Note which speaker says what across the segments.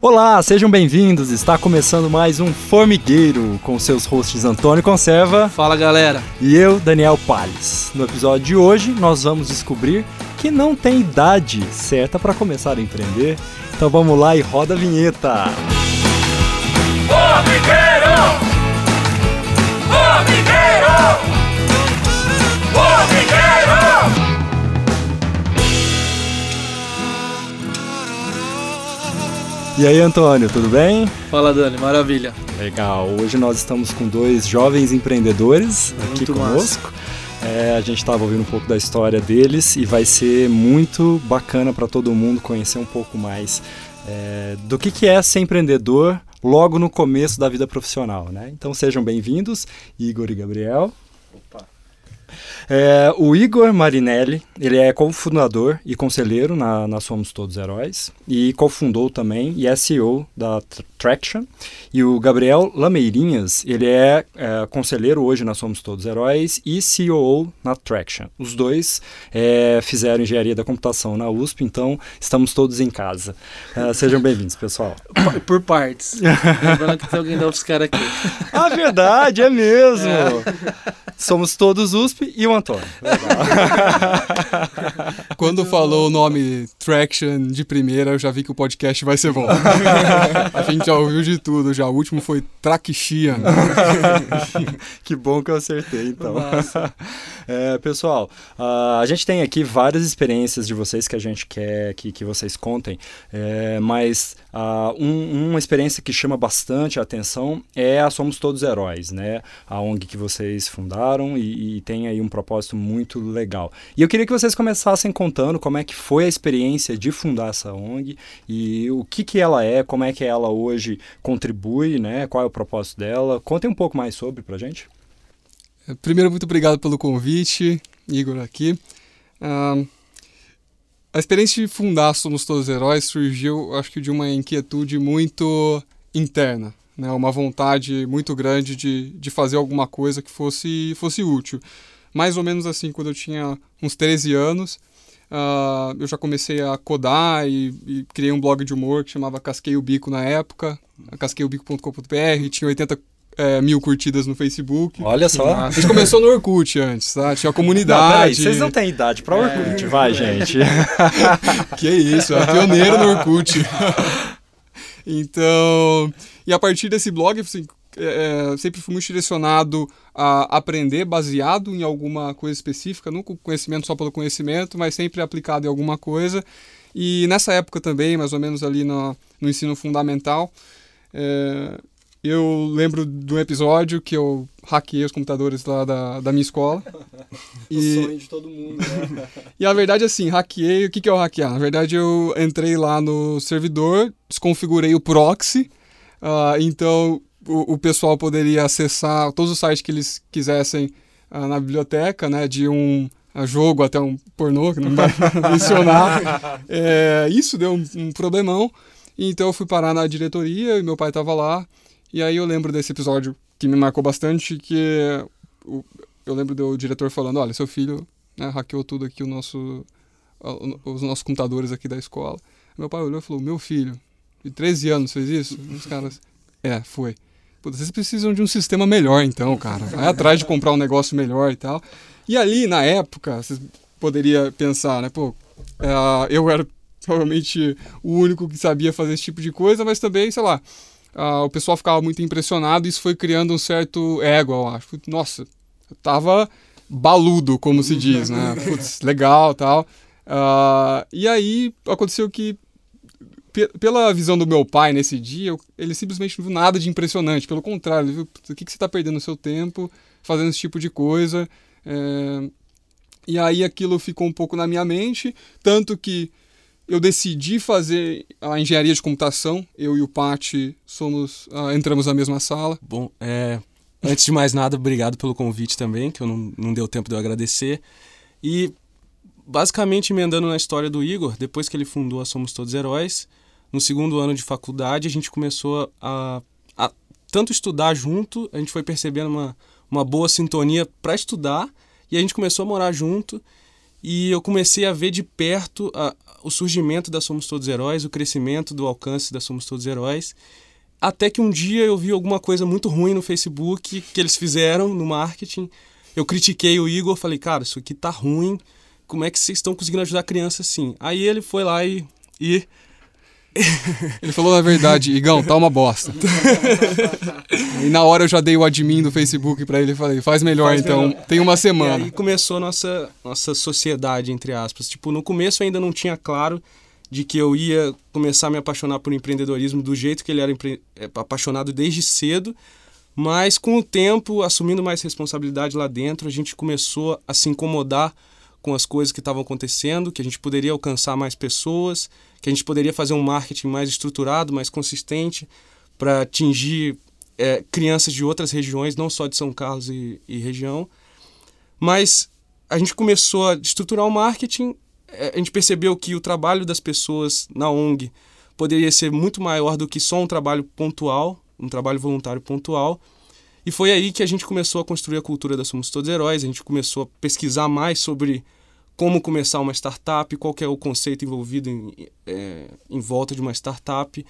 Speaker 1: Olá, sejam bem-vindos. Está começando mais um Formigueiro com seus hosts Antônio Conserva.
Speaker 2: Fala galera.
Speaker 1: E eu, Daniel Palles. No episódio de hoje, nós vamos descobrir que não tem idade certa para começar a empreender. Então vamos lá e roda a vinheta. Formigueiro! Formigueiro! E aí, Antônio, tudo bem?
Speaker 2: Fala, Dani, maravilha.
Speaker 1: Legal. Hoje nós estamos com dois jovens empreendedores muito aqui conosco. É, a gente estava ouvindo um pouco da história deles e vai ser muito bacana para todo mundo conhecer um pouco mais é, do que, que é ser empreendedor logo no começo da vida profissional, né? Então sejam bem-vindos, Igor e Gabriel. É, o Igor Marinelli, ele é cofundador e conselheiro na, na Somos Todos Heróis e cofundou também e é CEO da Traction. E o Gabriel Lameirinhas, ele é, é conselheiro hoje na Somos Todos Heróis e CEO na Traction. Os dois é, fizeram engenharia da computação na USP, então estamos todos em casa. Uh, sejam bem-vindos, pessoal.
Speaker 2: Por partes. Lembrando que tem alguém da UFSCar aqui.
Speaker 1: Ah, verdade, é mesmo. É. Somos todos USP e o Antônio.
Speaker 3: Quando falou o nome Traction de primeira, eu já vi que o podcast vai ser bom. A gente já ouviu de tudo já. O último foi Traction.
Speaker 1: que bom que eu acertei, então. É, pessoal, uh, a gente tem aqui várias experiências de vocês que a gente quer que, que vocês contem, é, mas uh, um, uma experiência que chama bastante a atenção é a Somos Todos Heróis, né? A ONG que vocês fundaram e, e tem aí um propósito muito legal. E eu queria que vocês começassem contando como é que foi a experiência de fundar essa ONG e o que, que ela é, como é que ela hoje contribui, né? Qual é o propósito dela. Contem um pouco mais sobre pra gente.
Speaker 3: Primeiro, muito obrigado pelo convite, Igor aqui. A experiência de fundar Somos Todos Heróis surgiu, acho que, de uma inquietude muito interna, né? uma vontade muito grande de, de fazer alguma coisa que fosse, fosse útil. Mais ou menos assim, quando eu tinha uns 13 anos, uh, eu já comecei a codar e, e, criei um blog de humor que chamava Casquei o Bico na época, casqueiubico.com.br, tinha 80 é, mil curtidas no Facebook.
Speaker 1: Olha só.
Speaker 3: A gente começou no Orkut antes, tá? Tinha a comunidade. Não, peraí,
Speaker 1: vocês não têm idade pra Orkut, é... vai, gente.
Speaker 3: que isso, é pioneiro no Orkut. então, e a partir desse blog, assim, é, é, sempre fui muito direcionado a aprender baseado em alguma coisa específica, nunca conhecimento só pelo conhecimento, mas sempre aplicado em alguma coisa. E nessa época também, mais ou menos ali no, no ensino fundamental, é, eu lembro de um episódio que eu hackeei os computadores lá da, da minha escola.
Speaker 2: o e... sonho de todo mundo, né?
Speaker 3: e a verdade, assim, hackeei. O que, que é o hackear? Na verdade, eu entrei lá no servidor, desconfigurei o proxy. Uh, então, o, o, pessoal poderia acessar todos os sites que eles quisessem uh, na biblioteca, né? De um jogo até um pornô, que não vai mencionar. É, isso deu um, um problemão. Então, eu fui parar na diretoria e meu pai estava lá. E aí eu lembro desse episódio que me marcou bastante, que eu lembro do diretor falando, olha, seu filho né, hackeou tudo aqui, o nosso, os nossos computadores aqui da escola. Meu pai olhou e falou, meu filho, de 13 anos fez isso? Os caras, é, foi. Pô, vocês precisam de um sistema melhor então, cara. Vai atrás de comprar um negócio melhor e tal. E ali, na época, vocês poderiam pensar, né, pô, uh, eu era provavelmente o único que sabia fazer esse tipo de coisa, mas também, sei lá, uh, o pessoal ficava muito impressionado e isso foi criando um certo ego, eu acho. Nossa, eu tava baludo, como se diz, né? Putz, legal tal. Uh, e aí aconteceu que, pela visão do meu pai nesse dia, eu, ele simplesmente não viu nada de impressionante. Pelo contrário, ele viu o que, que você está perdendo o seu tempo fazendo esse tipo de coisa. É... E aí aquilo ficou um pouco na minha mente, tanto que eu decidi fazer a engenharia de computação. Eu e o Pati somos uh, entramos na mesma sala.
Speaker 4: Bom, é, antes de mais nada, obrigado pelo convite também, que eu não, não deu tempo de eu agradecer. E basicamente emendando na história do Igor, depois que ele fundou a Somos Todos Heróis, no segundo ano de faculdade a gente começou a, a tanto estudar junto, a gente foi percebendo uma, uma boa sintonia para estudar e a gente começou a morar junto e eu comecei a ver de perto a, o surgimento da Somos Todos Heróis, o crescimento do alcance da Somos Todos Heróis. Até que um dia eu vi alguma coisa muito ruim no Facebook que eles fizeram no marketing. Eu critiquei o Igor, falei, cara, isso aqui tá ruim. Como é que vocês estão conseguindo ajudar a criança assim? Aí ele foi lá e, e
Speaker 3: Ele falou na verdade, Igão, tá uma bosta. e na hora eu já dei o admin do Facebook para ele e falei, faz melhor faz então, melhor. tem uma semana.
Speaker 4: E aí começou a nossa, nossa sociedade, entre aspas. Tipo, no começo ainda não tinha claro de que eu ia começar a me apaixonar por empreendedorismo do jeito que ele era é, apaixonado desde cedo, mas com o tempo, assumindo mais responsabilidade lá dentro, a gente começou a se incomodar com as coisas que estavam acontecendo, que a gente poderia alcançar mais pessoas, que a gente poderia fazer um marketing mais estruturado, mais consistente, para atingir é, crianças de outras regiões, não só de São Carlos e, e, região. Mas a gente começou a estruturar o marketing, é, a gente percebeu que o trabalho das pessoas na ONG poderia ser muito maior do que só um trabalho pontual, um trabalho voluntário pontual. E foi aí que a gente começou a construir a cultura da Somos Todos Heróis, a gente começou a pesquisar mais sobre como começar uma startup, qual é o conceito envolvido em, é, em volta de uma startup.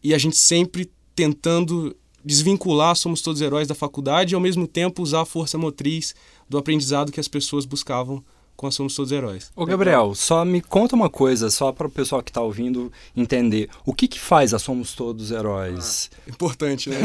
Speaker 4: E a gente sempre tentando desvincular Somos Todos Heróis da faculdade e, ao mesmo tempo, usar a força motriz do aprendizado que as pessoas buscavam com a Somos Todos Heróis.
Speaker 1: Ô Gabriel, só me conta uma coisa, só para o pessoal que está ouvindo entender. O que, que faz a Somos Todos Heróis?
Speaker 4: Ah, importante, né?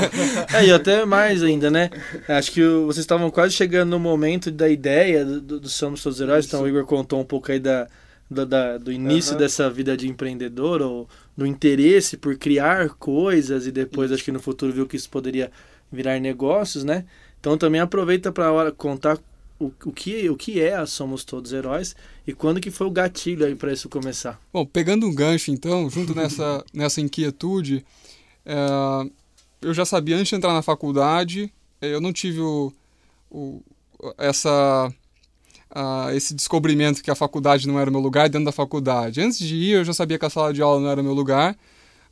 Speaker 2: é, e até mais ainda, né? Acho que vocês estavam quase chegando no momento da ideia do, do Somos Todos Heróis, Isso. então o Igor contou um pouco aí da, da, da do início uhum. dessa vida de empreendedor, ou do interesse por criar coisas, e depois isso. acho que no futuro viu que isso poderia virar negócios, né? Então também aproveita para contar o, o, que, o que é a Somos Todos Heróis e quando que foi o gatilho aí para isso começar?
Speaker 3: Bom, pegando um gancho então, junto nessa, nessa inquietude, é, eu já sabia antes de entrar na faculdade, é, eu não tive o, o essa uh, esse descobrimento que a faculdade não era o meu lugar dentro da faculdade. Antes de ir, eu já sabia que a sala de aula não era o meu lugar.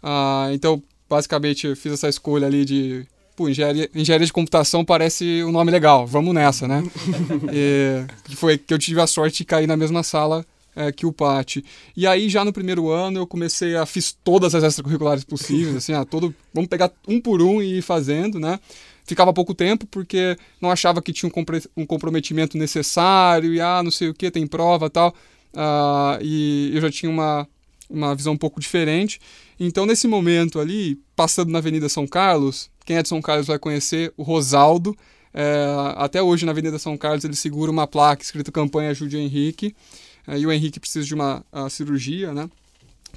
Speaker 3: Uh, então, basicamente, eu fiz essa escolha ali de pô, engenharia, engenharia de computação parece um nome legal, vamos nessa, né? e, foi que eu tive a sorte de cair na mesma sala é, que o Pati. E aí, já no primeiro ano, eu comecei a fiz todas as extracurriculares possíveis, assim, ah, todo, vamos pegar um por um e ir fazendo, né? Ficava pouco tempo porque não achava que tinha um, compre, um comprometimento necessário e, ah, não sei o que, tem prova tal. Ah, e eu já tinha uma, uma visão um pouco diferente. Então, nesse momento ali, passando na Avenida São Carlos, quem é de São Carlos vai conhecer o Rosaldo. É, até hoje, na Avenida São Carlos, ele segura uma placa escrito Campanha Ajude Henrique. É, e o Henrique precisa de uma cirurgia, né?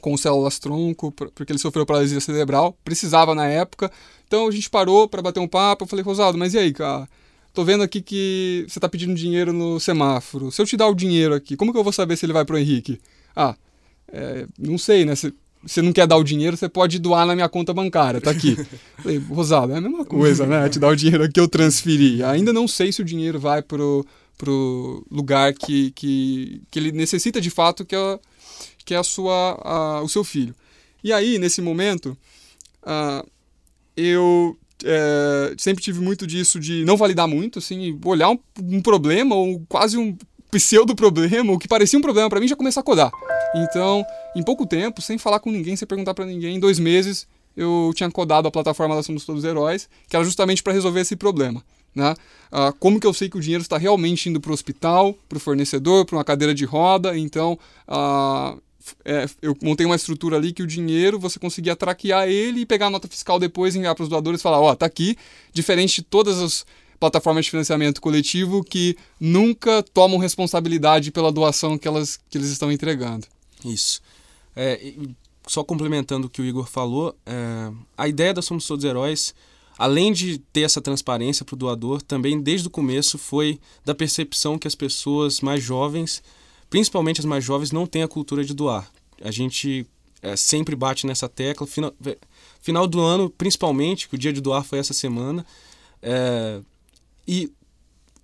Speaker 3: Com células tronco, porque ele sofreu paralisia cerebral. Precisava na época. Então a gente parou para bater um papo. Eu falei, Rosaldo, mas e aí, cara? Tô vendo aqui que você tá pedindo dinheiro no semáforo. Se eu te dar o dinheiro aqui, como que eu vou saber se ele vai pro Henrique? Ah, é, não sei, né? você não quer dar o dinheiro, você pode doar na minha conta bancária, tá aqui. Falei, Rosado, é a mesma coisa, né? Te dar o dinheiro que eu transferi. Ainda não sei se o dinheiro vai pro, pro lugar que, que, que ele necessita de fato, que é, que é a sua, a, o seu filho. E aí, nesse momento, uh, eu é, sempre tive muito disso de não validar muito, assim, olhar um, um problema ou quase um pseudo-problema, o que parecia um problema para mim, já começar a codar. Então, em pouco tempo, sem falar com ninguém, sem perguntar para ninguém, em dois meses eu tinha codado a plataforma da Somos Todos Heróis, que era justamente para resolver esse problema. Né? Ah, como que eu sei que o dinheiro está realmente indo para o hospital, para o fornecedor, para uma cadeira de roda? Então, ah, é, eu montei uma estrutura ali que o dinheiro você conseguia traquear ele e pegar a nota fiscal depois, enviar para os doadores e falar: Ó, oh, tá aqui, diferente de todas as plataformas de financiamento coletivo que nunca tomam responsabilidade pela doação que, elas, que eles estão entregando.
Speaker 4: Isso. É, só complementando o que o Igor falou, é, a ideia da Somos Todos Heróis, além de ter essa transparência para o doador, também desde o começo foi da percepção que as pessoas mais jovens, principalmente as mais jovens, não têm a cultura de doar. A gente é, sempre bate nessa tecla. Final, final do ano, principalmente, que o dia de doar foi essa semana. É, e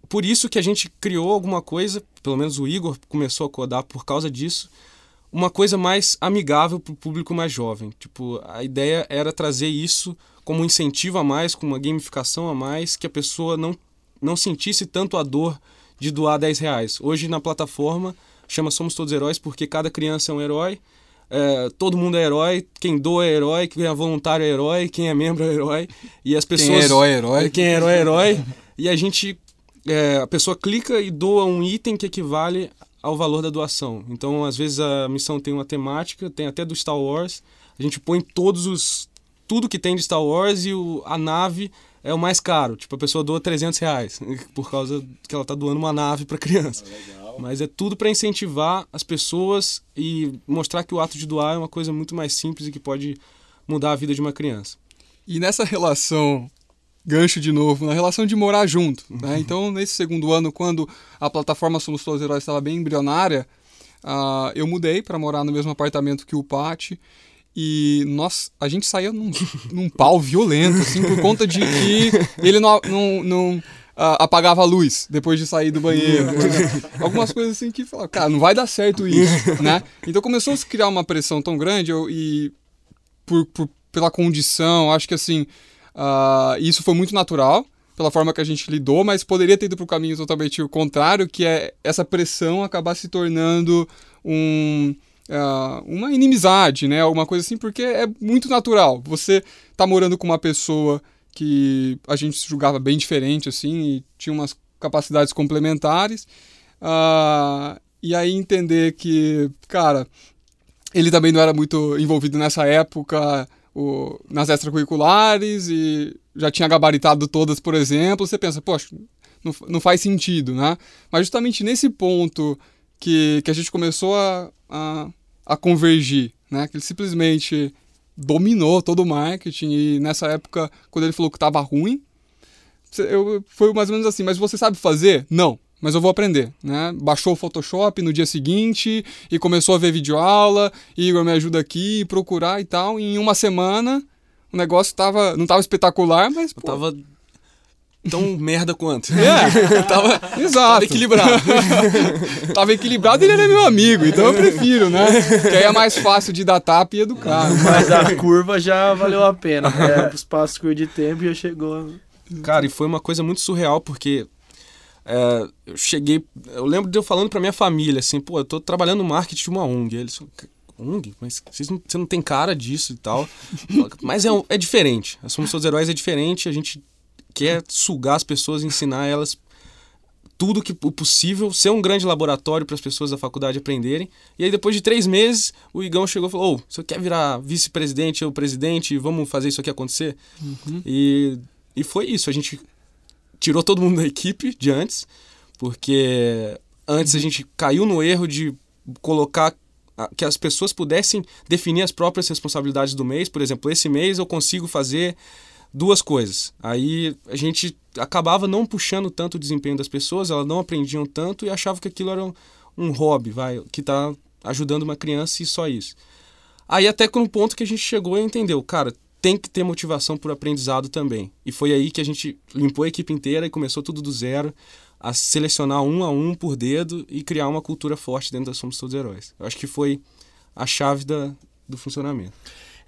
Speaker 4: por isso que a gente criou alguma coisa, pelo menos o Igor começou a codar por causa disso, uma coisa mais amigável para o público mais jovem. Tipo, a ideia era trazer isso como um incentivo a mais, com uma gamificação a mais, que a pessoa não, não sentisse tanto a dor de doar 10 reais. Hoje na plataforma chama Somos Todos Heróis porque cada criança é um herói. É, todo mundo é herói, quem doa é herói, quem é voluntário é herói, quem é membro é herói. E as pessoas. Quem
Speaker 3: é herói é herói.
Speaker 4: Quem é herói é herói. E a gente. É, a pessoa clica e doa um item que equivale ao valor da doação. Então, às vezes, a missão tem uma temática, tem até do Star Wars. A gente põe todos os. tudo que tem de Star Wars e o, a nave é o mais caro. Tipo, a pessoa doa 300 reais por causa que ela está doando uma nave para criança. Ah, Mas é tudo para incentivar as pessoas e mostrar que o ato de doar é uma coisa muito mais simples e que pode mudar a vida de uma criança.
Speaker 3: E nessa relação, gancho de novo, na relação de morar junto. Né? Uhum. Então, nesse segundo ano, quando a plataforma Somos Todos Heróis estava bem embrionária, uh, eu mudei para morar no mesmo apartamento que o Pati. E nós, a gente saía num, num pau violento, assim, por conta de que ele não, não, não uh, apagava a luz depois de sair do banheiro. Algumas coisas assim que falaram, cara, não vai dar certo isso, né? Então começou a se criar uma pressão tão grande eu, e por, por, pela condição, acho que assim, uh, isso foi muito natural pela forma que a gente lidou, mas poderia ter ido para o caminho totalmente o contrário, que é essa pressão acabar se tornando um uh, uma inimizade, né? Alguma coisa assim, porque é muito natural. Você tá morando com uma pessoa que a gente julgava bem diferente, assim, e tinha umas capacidades complementares. Uh, e aí entender que, cara, ele também não era muito envolvido nessa época o, nas extracurriculares e já tinha gabaritado todas, por exemplo. Você pensa, poxa, não, não faz sentido, né? Mas justamente nesse ponto que, que a gente começou a, a a convergir, né? Que ele simplesmente dominou todo o marketing e nessa época, quando ele falou que estava ruim, eu, foi mais ou menos assim, mas você sabe fazer? Não, mas eu vou aprender, né? Baixou o Photoshop no dia seguinte e começou a ver videoaula, Igor me ajuda aqui, procurar e tal, e em uma semana o negócio tava, não estava espetacular, mas...
Speaker 4: Eu pô, tava tão merda quanto.
Speaker 3: É, tava, exato. Tava
Speaker 4: equilibrado.
Speaker 3: tava equilibrado e ele era meu amigo, então eu prefiro, né? Que aí é mais fácil de dar tapa e educar.
Speaker 2: Mas a curva já valeu a pena. É, os passos curtos de tempo já chegou.
Speaker 4: Cara, e foi uma coisa muito surreal, porque é, eu cheguei. Eu lembro de eu falando pra minha família assim, pô, eu tô trabalhando no marketing de uma ONG. Eles ONG? Mas vocês não, você não tem cara disso e tal. Mas é, é diferente. A Somos Todos Heróis é diferente. A gente quer sugar as pessoas, ensinar elas tudo que o possível, ser um grande laboratório para as pessoas da faculdade aprenderem. E aí, depois de três meses, o Igão chegou e falou: oh, você quer virar vice-presidente ou presidente? Vamos fazer isso aqui acontecer? Uhum. E, e foi isso. A gente tirou todo mundo da equipe de antes, porque antes a gente caiu no erro de colocar que as pessoas pudessem definir as próprias responsabilidades do mês. Por exemplo, esse mês eu consigo fazer duas coisas. Aí a gente acabava não puxando tanto o desempenho das pessoas, elas não aprendiam tanto e achavam que aquilo era um, um hobby, vai, que está ajudando uma criança e só isso. Aí até com um ponto que a gente chegou e entendeu, cara, tem que ter motivação por aprendizado também. E foi aí que a gente limpou a equipe inteira e começou tudo do zero, a selecionar um a um por dedo e criar uma cultura forte dentro da Somos Todos Heróis. Eu acho que foi a chave da, do funcionamento.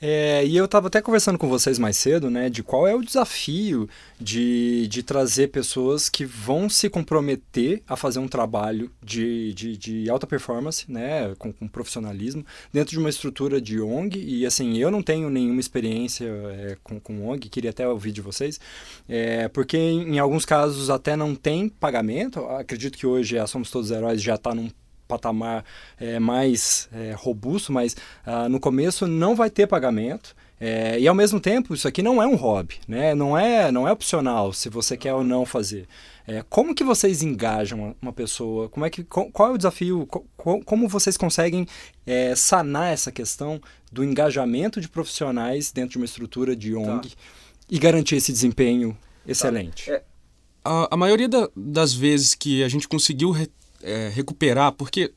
Speaker 1: É, e eu estava até conversando com vocês mais cedo, né, de qual é o desafio de, de trazer pessoas que vão se comprometer a fazer um trabalho de, de, de alta performance, né, com, com, profissionalismo, dentro de uma estrutura de ONG. E assim, eu não tenho nenhuma experiência é, com, com ONG, queria até ouvir de vocês, é, porque em, em alguns casos até não tem pagamento. Acredito que hoje a Somos Todos Heróis já está num patamar é, mais é, robusto, mas ah, no começo não vai ter pagamento. É, e ao mesmo tempo, isso aqui não é um hobby, né? não, é, não é opcional se você quer ou não fazer. É, como que vocês engajam uma pessoa? Como é que, qual é o desafio? como vocês conseguem é, sanar essa questão do engajamento de profissionais dentro de uma estrutura de ONG tá. e garantir esse desempenho excelente? Tá.
Speaker 4: A, a, maioria da, das vezes que a gente conseguiu é, recuperar, porque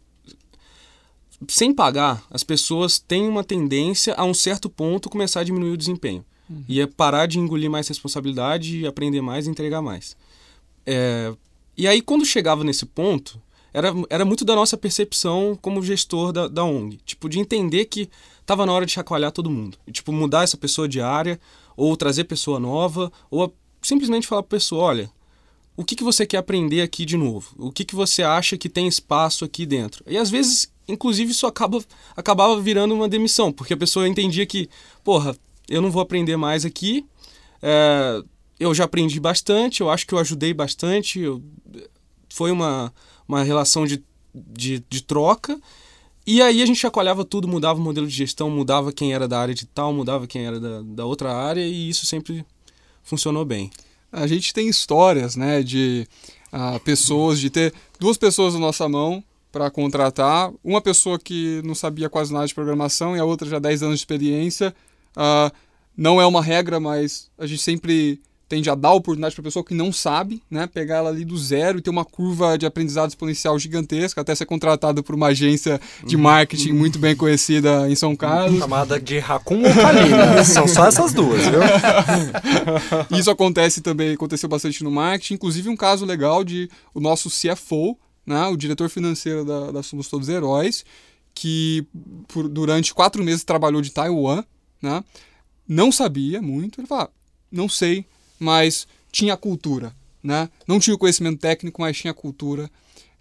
Speaker 4: sem pagar, as pessoas têm uma tendência a um certo ponto começar a diminuir o desempenho. Uhum. E é parar de engolir mais responsabilidade e aprender mais e entregar mais. É, e aí, quando chegava nesse ponto, era, era muito da nossa percepção como gestor da, da ONG. Tipo, de entender que estava na hora de chacoalhar todo mundo. E, tipo, mudar essa pessoa de área, ou trazer pessoa nova, ou simplesmente falar para a pessoa, olha, o que, que você quer aprender aqui de novo? O que, que você acha que tem espaço aqui dentro? E às vezes, inclusive, isso acaba, acabava virando uma demissão, porque a pessoa entendia que, porra, eu não vou aprender mais aqui, é, eu já aprendi bastante, eu acho que eu ajudei bastante, eu, foi uma, uma relação de, de, de troca. E aí a gente chacoalhava tudo, mudava o modelo de gestão, mudava quem era da área de tal, mudava quem era da, da outra área, e isso sempre funcionou bem
Speaker 3: a gente tem histórias, né, de uh, pessoas, de ter duas pessoas na nossa mão para contratar, uma pessoa que não sabia quase nada de programação e a outra já 10 anos de experiência. Uh, não é uma regra, mas a gente sempre tende a dar oportunidade para a pessoa que não sabe, né? Pegar ela ali do zero e ter uma curva de aprendizado exponencial gigantesca, até ser contratado por uma agência de uhum. marketing muito bem conhecida em São Carlos.
Speaker 1: Chamada de Racun ou Kalina. Né? São só essas duas, viu?
Speaker 3: Isso acontece também, aconteceu bastante no marketing. Inclusive um caso legal de o nosso CFO, né? o diretor financeiro da, da Somos Todos Heróis, que por, durante quatro meses trabalhou de Taiwan, né? não sabia muito. Ele falou, ah, não sei mas tinha cultura, né? Não tinha conhecimento técnico, mas tinha cultura.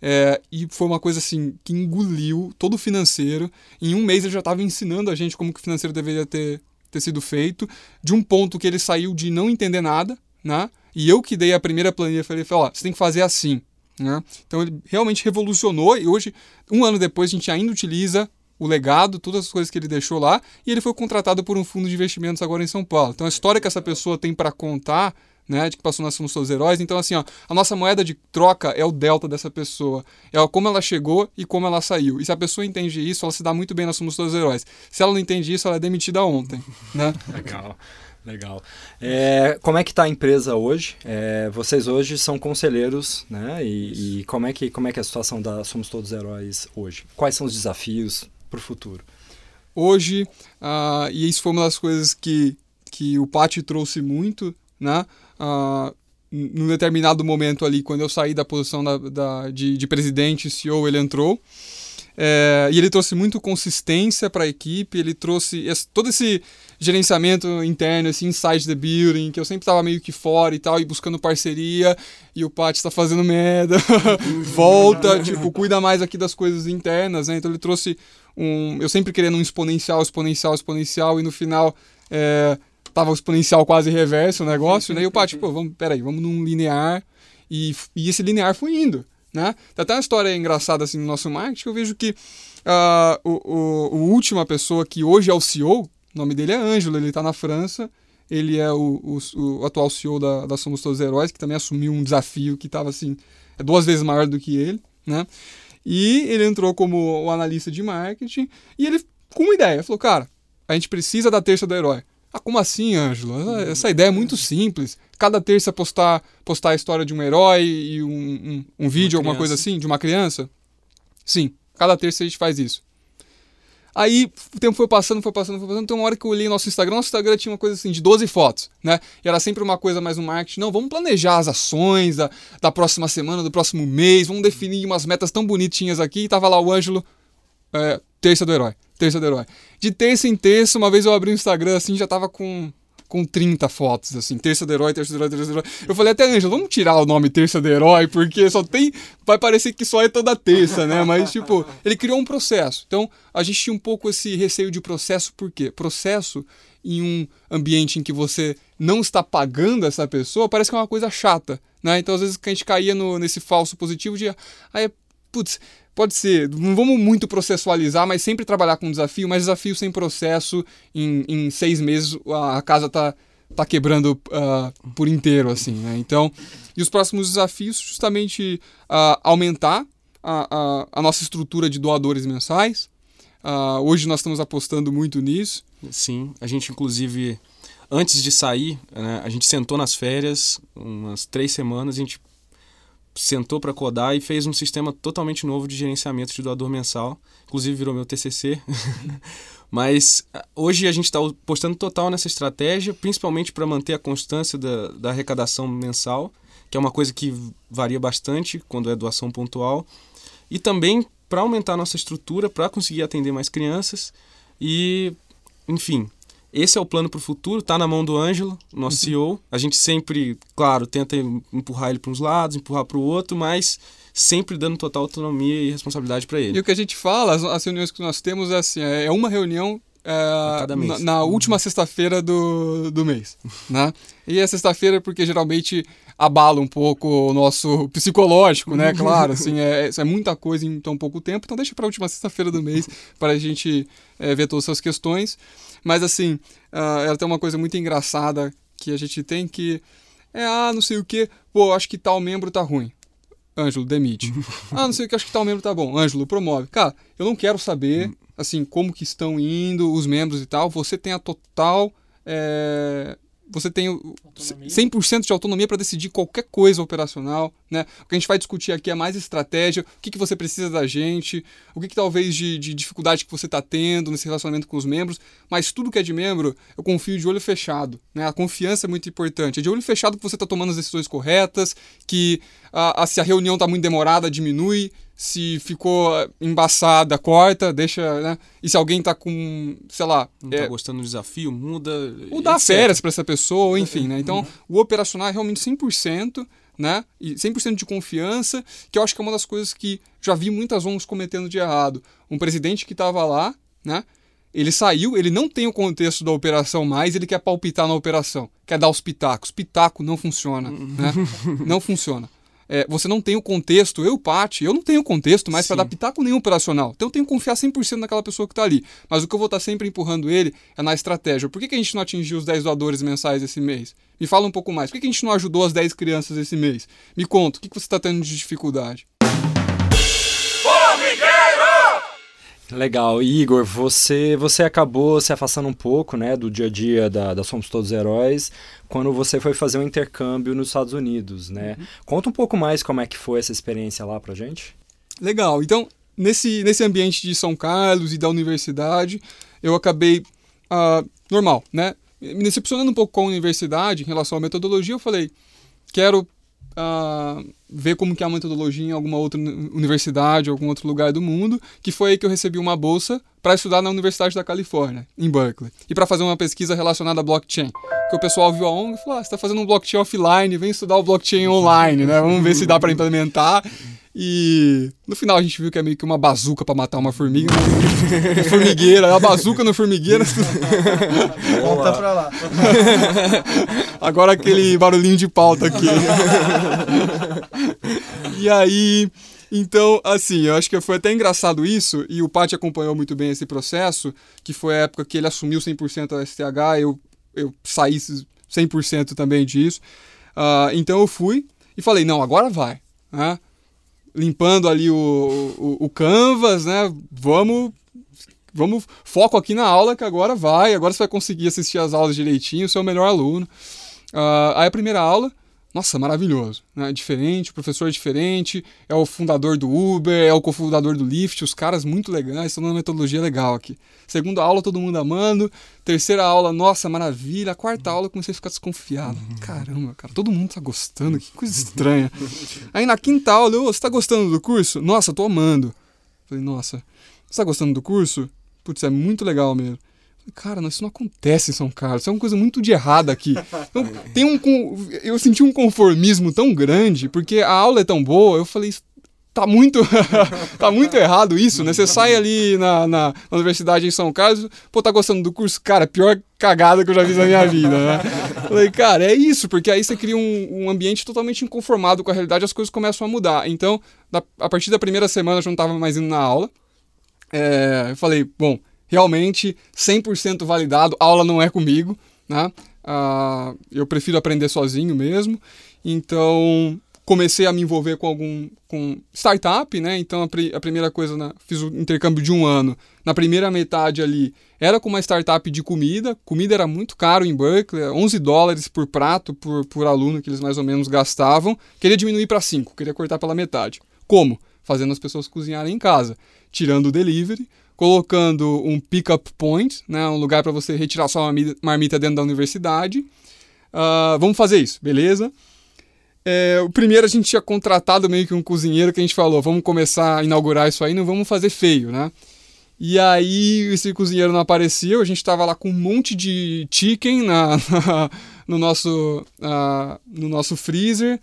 Speaker 3: É, e foi uma coisa assim que engoliu todo o financeiro. Em um mês ele já estava ensinando a gente como que o financeiro deveria ter, ter sido feito, de um ponto que ele saiu de não entender nada, né? E eu que dei a primeira planilha, falei, ó, você tem que fazer assim. Né? Então ele realmente revolucionou e hoje, um ano depois, a gente ainda utiliza o legado, todas as coisas que ele deixou lá, e ele foi contratado por um fundo de investimentos agora em São Paulo. Então a história que essa pessoa tem para contar, né, de que passou nós somos seus heróis. Então assim, ó, a nossa moeda de troca é o delta dessa pessoa, é como ela chegou e como ela saiu. E se a pessoa entende isso, ela se dá muito bem nós somos seus heróis. Se ela não entende isso, ela é demitida ontem, né?
Speaker 1: Legal. Legal. É, como é que está a empresa hoje? É, vocês hoje são conselheiros, né? E, e, como, é que, como é que é a situação da Somos Todos Heróis hoje? Quais são os desafios? Para o futuro?
Speaker 3: Hoje, uh, e isso foi uma das coisas que, que o Pati trouxe muito, né? Uh, num determinado momento ali, quando eu saí da posição da, da de, de presidente, CEO, ele entrou. É, e ele trouxe muito consistência para a equipe, ele trouxe esse, todo esse gerenciamento interno, esse inside the building, que eu sempre estava meio que fora e tal, e buscando parceria, e o Pat está fazendo merda, volta, tipo, cuida mais aqui das coisas internas, né? Então ele trouxe um. Eu sempre querendo um exponencial, exponencial, exponencial, e no final é, tava o exponencial quase reverso o negócio, né? E o Pat, pô, vamos, peraí, vamos num linear, e, e esse linear foi indo. Né? Tem até uma história engraçada assim no nosso marketing, eu vejo que uh, o, o, o última pessoa que hoje é o CEO, o nome dele é Ângelo, ele está na França, ele é o, o, o, atual CEO da, da Somos Todos Heróis, que também assumiu um desafio que estava assim, duas vezes maior do que ele, né? E ele entrou como o analista de marketing e ele com uma ideia, falou, cara, a gente precisa da terça do herói. Ah, como assim, Ângelo? Essa, essa, ideia é muito simples. Cada terça postar, postar a história de um herói e um, um, um vídeo, alguma coisa assim, de uma criança? Sim, cada terça a gente faz isso. Aí o tempo foi passando, foi passando, foi passando. Tem uma hora que eu olhei nosso Instagram, nosso Instagram tinha uma coisa assim de 12 fotos, né? E era sempre uma coisa mais no marketing. Não, vamos planejar as ações da, da próxima semana, do próximo mês, vamos definir umas metas tão bonitinhas aqui. E tava lá o Ângelo, é, terça do herói terça do herói. De terça em terça, uma vez eu abri o Instagram assim, já tava com com 30 fotos, assim, terça do herói, terça do herói, terça do herói. Eu falei até, Ângela, vamos tirar o nome terça do herói, porque só tem. Vai parecer que só é toda terça, né? Mas, tipo, ele criou um processo. Então, a gente tinha um pouco esse receio de processo, por quê? Processo em um ambiente em que você não está pagando essa pessoa, parece que é uma coisa chata, né? Então, às vezes, a gente caía no, nesse falso positivo de. Aí, putz, pode ser, não vamos muito processualizar, mas sempre trabalhar com desafio, mas desafio sem processo, em, em seis meses a, casa tá, tá quebrando uh, por inteiro, assim, né? Então, e os próximos desafios, justamente uh, aumentar a, a, a, nossa estrutura de doadores mensais. Uh, hoje nós estamos apostando muito nisso.
Speaker 4: Sim, a gente inclusive, antes de sair, né, a gente sentou nas férias, umas três semanas, a gente sentou para codar e fez um sistema totalmente novo de gerenciamento de doador mensal. Inclusive virou meu TCC. Mas hoje a gente está postando total nessa estratégia, principalmente para manter a constância da, da arrecadação mensal, que é uma coisa que varia bastante quando é doação pontual. E também para aumentar a nossa estrutura, para conseguir atender mais crianças. E, enfim, esse é o plano para o futuro, está na mão do Ângelo, nosso uhum. CEO. A gente sempre, claro, tenta empurrar ele para uns lados, empurrar para o outro, mas sempre dando total autonomia e responsabilidade para ele.
Speaker 3: E o que a gente fala, as, as, reuniões que nós temos é assim, é uma reunião é, na, na, última sexta-feira do, do mês, né? E é sexta-feira porque geralmente abala um pouco o nosso psicológico, né? Claro, assim, é, é muita coisa em tão pouco tempo, então deixa para a última sexta-feira do mês para a gente é, ver todas essas questões. Mas assim, uh, ela tem uma coisa muito engraçada que a gente tem que é, ah, não sei o que, pô, acho que tal membro tá ruim. Ângelo, demite. ah, não sei o que, acho que tal membro tá bom. Ângelo, promove. Cara, eu não quero saber, assim, como que estão indo os membros e tal. Você tem a total é, você tem autonomia. 100% de autonomia para decidir qualquer coisa operacional. Né? O que a gente vai discutir aqui é mais estratégia, o que, que você precisa da gente, o que, que talvez de, de dificuldade que você está tendo nesse relacionamento com os membros, mas tudo que é de membro, eu confio de olho fechado. Né? A confiança é muito importante. É de olho fechado que você está tomando as decisões corretas, que a, a, se a reunião está muito demorada, diminui, se ficou embaçada, corta, deixa, né? E se alguém tá com, sei lá...
Speaker 4: Não tá é, gostando do desafio, muda...
Speaker 3: Ou dá etc. férias para essa pessoa, enfim, né? Então, o operacional é realmente 100%, né? E 100% de confiança, que eu acho que é uma das coisas que já vi muitas ONGs cometendo de errado. Um presidente que estava lá, né? Ele saiu, ele não tem o contexto da operação mais, ele quer palpitar na operação, quer dar os pitacos. Pitaco não funciona, né? Não funciona é, você não tem o contexto, eu, Pati, eu não tenho contexto mais para adaptar com nenhum operacional. Então eu tenho que confiar 100% naquela pessoa que está ali. Mas o que eu vou estar tá sempre empurrando ele é na estratégia. Por que, que a gente não atingiu os 10 doadores mensais esse mês? Me fala um pouco mais. Por que, que a gente não ajudou as 10 crianças esse mês? Me conta, o que, que você está tendo de dificuldade?
Speaker 1: Legal. Igor, você, você acabou se afastando um pouco né, do dia a dia da, da Somos Todos Heróis quando você foi fazer um intercâmbio nos Estados Unidos, né? Uhum. Conta um pouco mais como é que foi essa experiência lá pra gente.
Speaker 3: Legal. Então, nesse, nesse ambiente de São Carlos e da universidade, eu acabei uh, normal, né? Me decepcionando um pouco com a universidade em relação à metodologia, eu falei, quero uh, ver como que é a metodologia em alguma outra universidade, algum outro lugar do mundo, que foi aí que eu recebi uma bolsa para estudar na Universidade da Califórnia, em Berkeley, e para fazer uma pesquisa relacionada a blockchain. Que o pessoal viu a ONG e falou: ah, você está fazendo um blockchain offline, vem estudar o blockchain online, né? Vamos ver se dá para implementar. E no final a gente viu que é meio que uma bazuca para matar uma formiga. Uma formigueira, a bazuca na formigueira.
Speaker 2: Volta pra lá.
Speaker 3: Agora aquele barulhinho de pauta aqui. e aí, então, assim, eu acho que foi até engraçado isso, e o Pati acompanhou muito bem esse processo, que foi a época que ele assumiu 100% a STH, eu, eu saí 100% também disso. Uh, então eu fui e falei, não, agora vai. Né? limpando ali o, o, o canvas, né? Vamos vamos foco aqui na aula que agora vai, agora você vai conseguir assistir as aulas direitinho, ser o melhor aluno. Uh, aí a primeira aula, nossa, maravilhoso, né? Diferente, o professor é diferente, é o fundador do Uber, é o cofundador do Lyft, os caras muito legais, estão dando uma metodologia legal aqui. Segunda aula, todo mundo amando. Terceira aula, nossa, maravilha. Quarta aula, comecei a ficar desconfiado. Caramba, cara, todo mundo tá gostando, que coisa estranha. Aí na quinta aula, eu, você tá gostando do curso? Nossa, tô amando. Falei, nossa, você tá gostando do curso? Putz, é muito legal mesmo. Cara, isso não acontece em São Carlos. Isso é uma coisa muito de errada aqui. Então, tem um, eu senti um conformismo tão grande, porque a aula é tão boa, eu falei, tá muito, tá muito errado isso, né? Você sai ali na, na, na, universidade em São Carlos, pô, tá gostando do curso? Cara, pior cagada que eu já vi na minha vida, né? Falei, cara, é isso, porque aí você cria um, um ambiente totalmente inconformado com a realidade, as coisas começam a mudar. Então, a partir da primeira semana eu já não tava mais indo na aula. É, eu falei, bom, realmente 100% validado, aula não é comigo, né? Uh, eu prefiro aprender sozinho mesmo. Então, comecei a me envolver com algum com startup, né? Então a, a primeira coisa, fiz o intercâmbio de um ano. Na primeira metade ali era com uma startup de comida. Comida era muito caro em Berkeley, 11 dólares por prato por, por aluno que eles mais ou menos gastavam. Queria diminuir para 5, queria cortar pela metade. Como? Fazendo as pessoas cozinharem em casa, tirando o delivery, colocando um pick-up point, né, um lugar para você retirar sua marmita dentro da universidade. Uh, vamos fazer isso, beleza? É, o primeiro a gente tinha contratado meio que um cozinheiro que a gente falou, vamos começar a inaugurar isso aí, não vamos fazer feio, né? E aí esse cozinheiro não apareceu, a gente estava lá com um monte de chicken na, na no, nosso, uh, no nosso freezer.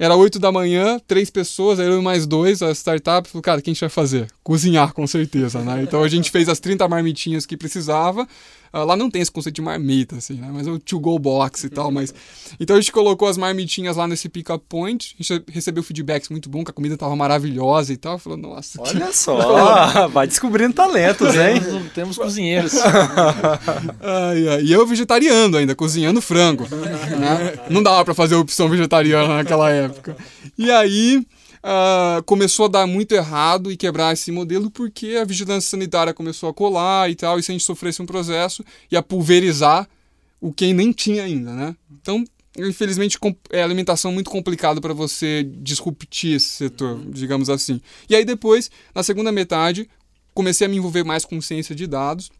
Speaker 3: Era 8 da manhã, três pessoas, aí eu e mais dois, a startup, falou, cara, o que a gente vai fazer? Cozinhar, com certeza, né? Então a gente fez as 30 marmitinhas que precisava, lá não tem esse conceito de marmita, assim, né? Mas é o to-go box e tal, mas... Então a gente colocou as marmitinhas lá nesse pick-up point, a gente recebeu feedbacks muito bom, que a comida tava maravilhosa e tal. Falou, nossa...
Speaker 1: Olha que... só, vai descobrindo talentos, hein?
Speaker 2: Temos, temos cozinheiros.
Speaker 3: ai, ai, e eu vegetariano ainda, cozinhando frango. Né? Não dava para fazer opção vegetariana naquela época. E aí uh, começou a dar muito errado e quebrar esse modelo porque a vigilância sanitária começou a colar e tal, e se a gente sofresse um processo, ia pulverizar o que nem tinha ainda, né? Então, infelizmente, é alimentação muito complicado para você disruptir esse setor, digamos assim. E aí depois, na segunda metade, comecei a me envolver mais com ciência de dados,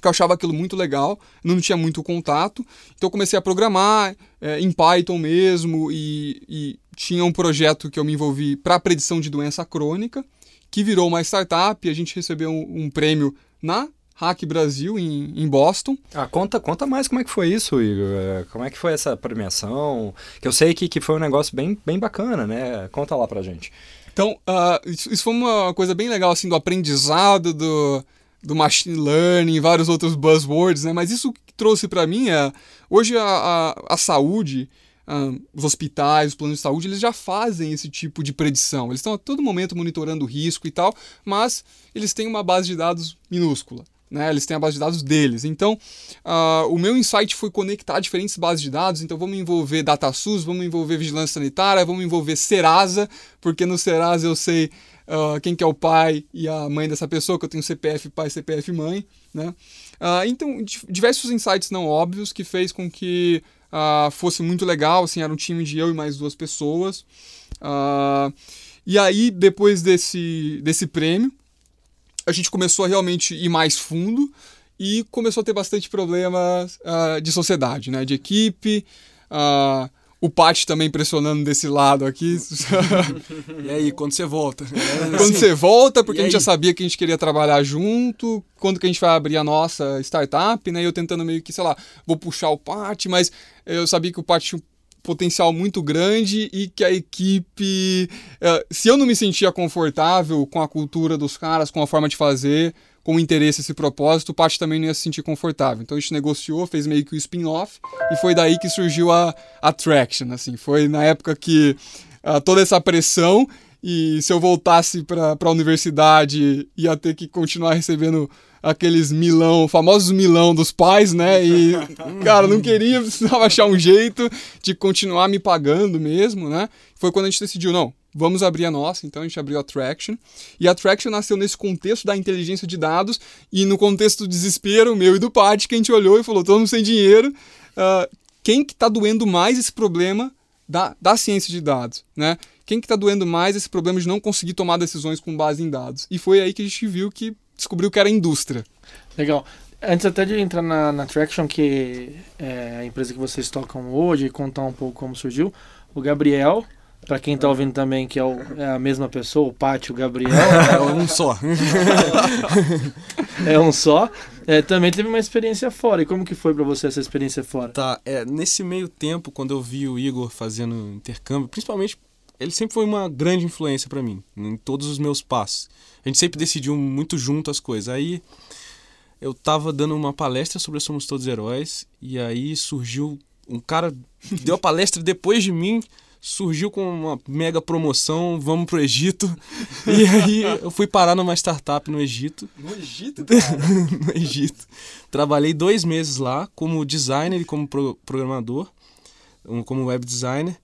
Speaker 3: que eu achava aquilo muito legal, não tinha muito contato, então comecei a programar é, em Python mesmo e, e, tinha um projeto que eu me envolvi para predição de doença crônica, que virou uma startup. A gente recebeu um, um prêmio na Hack Brasil, em, em, Boston.
Speaker 1: Ah, conta, conta mais como é que foi isso, Igor. É, como é que foi essa premiação? Que eu sei que, que foi um negócio bem, bem bacana, né? Conta lá pra gente.
Speaker 3: Então, uh, isso, isso, foi uma coisa bem legal, assim, do aprendizado, do, do machine learning, vários outros buzzwords, né? Mas isso que trouxe para mim é... Hoje a, a, a saúde os hospitais, os planos de saúde, eles já fazem esse tipo de predição. Eles estão a todo momento monitorando o risco e tal, mas eles têm uma base de dados minúscula. Né, eles têm a base de dados deles. Então, uh, o meu insight foi conectar diferentes bases de dados. Então, vamos envolver DataSUS, vamos envolver Vigilância Sanitária, vamos envolver Serasa, porque no Serasa eu sei uh, quem que é o pai e a mãe dessa pessoa, que eu tenho CPF pai, CPF mãe. Né? Uh, então, diversos insights não óbvios que fez com que uh, fosse muito legal, assim, era um time de eu e mais duas pessoas. Uh, e aí, depois desse, desse prêmio, a gente começou a realmente ir mais fundo e começou a ter bastante problemas uh, de sociedade, né? De equipe, uh, o Pat também pressionando desse lado aqui.
Speaker 4: e aí, quando você volta?
Speaker 3: É, quando você volta, porque a gente já sabia que a gente queria trabalhar junto, quando que a gente vai abrir a nossa startup, né? E eu tentando meio que, sei lá, vou puxar o Pat, mas eu sabia que o Pat tinha um potencial muito grande e que a equipe. Uh, se eu não me sentia confortável com a cultura dos caras, com a forma de fazer, com interesse esse propósito, o Pat também não ia se sentir confortável. Então a gente negociou, fez meio que o spin-off e foi daí que surgiu a Attraction, assim. Foi na época que uh, toda essa pressão e se eu voltasse para a universidade ia ter que continuar recebendo aqueles milão, famosos milão dos pais, né? E, cara, não queria, precisava achar um jeito de continuar me pagando mesmo, né? Foi quando a gente decidiu, não, vamos abrir a nossa, então a gente abriu a Traction. E a Traction nasceu nesse contexto da inteligência de dados e no contexto do desespero meu e do Pat, que a gente olhou e falou, mundo sem dinheiro, uh, quem que tá doendo mais esse problema da, da ciência de dados, né? Quem que tá doendo mais esse problema de não conseguir tomar decisões com base em dados? E foi aí que a gente viu que descobriu que era indústria.
Speaker 2: Legal. Antes até de entrar na, na Traction, que é a empresa que vocês tocam hoje, e contar um pouco como surgiu, o Gabriel, para quem está ouvindo também, que é, o, é, a mesma pessoa, o Pátio, o Gabriel.
Speaker 4: É um só.
Speaker 2: é um só. É, também teve uma experiência fora. E como que foi para você essa experiência fora?
Speaker 4: Tá, é, nesse meio tempo, quando eu vi o Igor fazendo intercâmbio, principalmente, ele sempre foi uma grande influência para mim, em todos os meus passos. A gente sempre decidiu muito junto as coisas. Aí eu tava dando uma palestra sobre Somos Todos Heróis, e aí surgiu um cara, deu a palestra depois de mim, surgiu com uma mega promoção, vamos pro Egito. E aí eu fui parar numa startup no Egito.
Speaker 3: No Egito?
Speaker 4: no Egito. Trabalhei dois meses lá como designer e como pro programador, como web designer.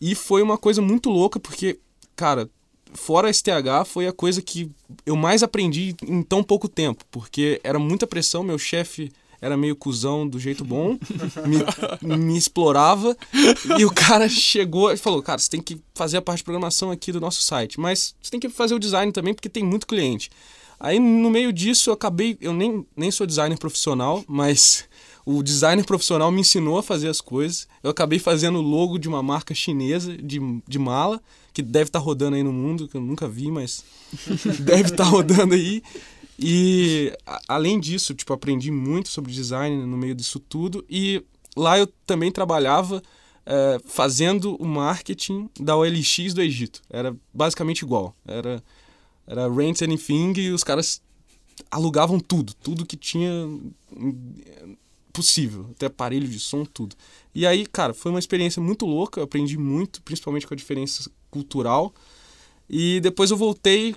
Speaker 4: E foi uma coisa muito louca, porque, cara, fora a STH, foi a coisa que eu mais aprendi em tão pouco tempo, porque era muita pressão, meu chefe era meio cuzão do jeito bom, me, me, explorava, e o cara chegou e falou, cara, você tem que fazer a parte de programação aqui do nosso site, mas você tem que fazer o design também, porque tem muito cliente. Aí, no meio disso, eu acabei, eu nem, nem sou designer profissional, mas o designer profissional me ensinou a fazer as coisas, eu acabei fazendo o logo de uma marca chinesa de, de mala, que deve estar tá rodando aí no mundo, que eu nunca vi, mas deve estar tá rodando aí. E além disso, tipo, aprendi muito sobre design no meio disso tudo e lá eu também trabalhava é, fazendo o marketing da OLX do Egito. Era basicamente igual. Era, era Rent Anything e os caras alugavam tudo, tudo que tinha possível, até aparelho de som, tudo. E aí, cara, foi uma experiência muito louca, eu aprendi muito, principalmente com a diferença cultural. E depois eu voltei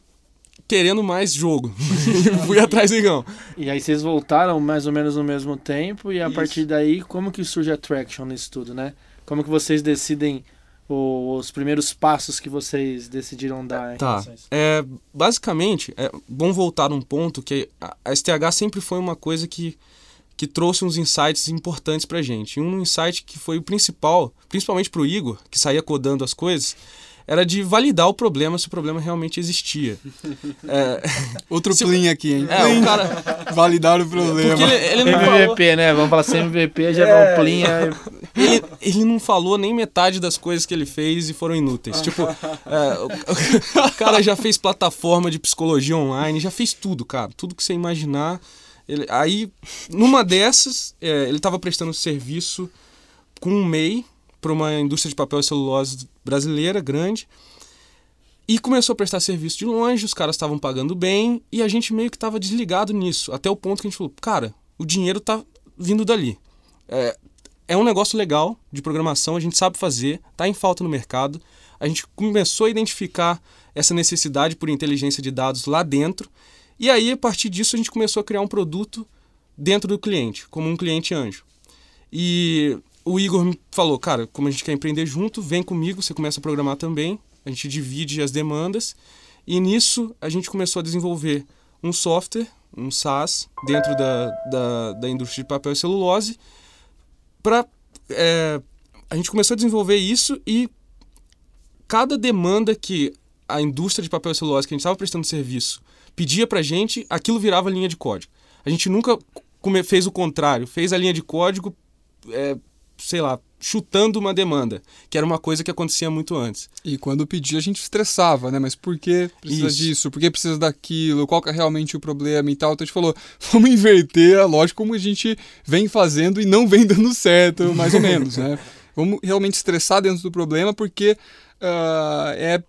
Speaker 4: querendo mais jogo. Fui atrás do Igão.
Speaker 2: E aí vocês voltaram mais ou menos no mesmo tempo e a Isso. partir daí, como que surge a Traction nisso tudo, né? Como que vocês decidem os primeiros passos que vocês decidiram dar?
Speaker 4: Tá. É, basicamente, é bom voltar um ponto que a STH sempre foi uma coisa que que trouxe uns insights importantes pra gente. Um insight que foi o principal, principalmente pro Igor, que saía codando as coisas, era de validar o problema se o problema realmente existia.
Speaker 3: É, Outro se, plim aqui, hein?
Speaker 4: É, o cara...
Speaker 3: Validar o problema.
Speaker 2: Ele, ele não MVP, falou... né? Vamos falar assim, MVP, já é... um plim. Aí...
Speaker 4: Ele, ele não falou nem metade das coisas que ele fez e foram inúteis. tipo, é, o, o cara já fez plataforma de psicologia online, já fez tudo, cara. Tudo que você imaginar ele, aí, numa dessas, é, ele estava prestando serviço com um MEI para uma indústria de papel e celulose brasileira grande e começou a prestar serviço de longe, os caras estavam pagando bem e a gente meio que estava desligado nisso, até o ponto que a gente falou, cara, o dinheiro tá vindo dali. É, é um negócio legal de programação, a gente sabe fazer, tá em falta no mercado. A gente começou a identificar essa necessidade por inteligência de dados lá dentro e aí, a partir disso, a gente começou a criar um produto dentro do cliente, como um cliente anjo. E o Igor me falou, cara, como a gente quer empreender junto, vem comigo, você começa a programar também, a gente divide as demandas. E nisso, a gente começou a desenvolver um software, um SaaS, dentro da, da, da indústria de papel e celulose, para... É, a gente começou a desenvolver isso e cada demanda que a indústria de papel e celulose que a gente estava prestando serviço pedia pra gente, aquilo virava linha de código. A gente nunca fez o contrário, fez a linha de código, é, sei lá, chutando uma demanda, que era uma coisa que acontecia muito antes.
Speaker 3: E quando pedia a gente estressava, né? Mas por que precisa Isso. disso? Por que precisa daquilo? Qual é realmente o problema e tal? Então a gente falou, vamos inverter a lógica como a gente vem fazendo e não vem dando certo, mais ou menos, né? Vamos realmente estressar dentro do problema porque uh, é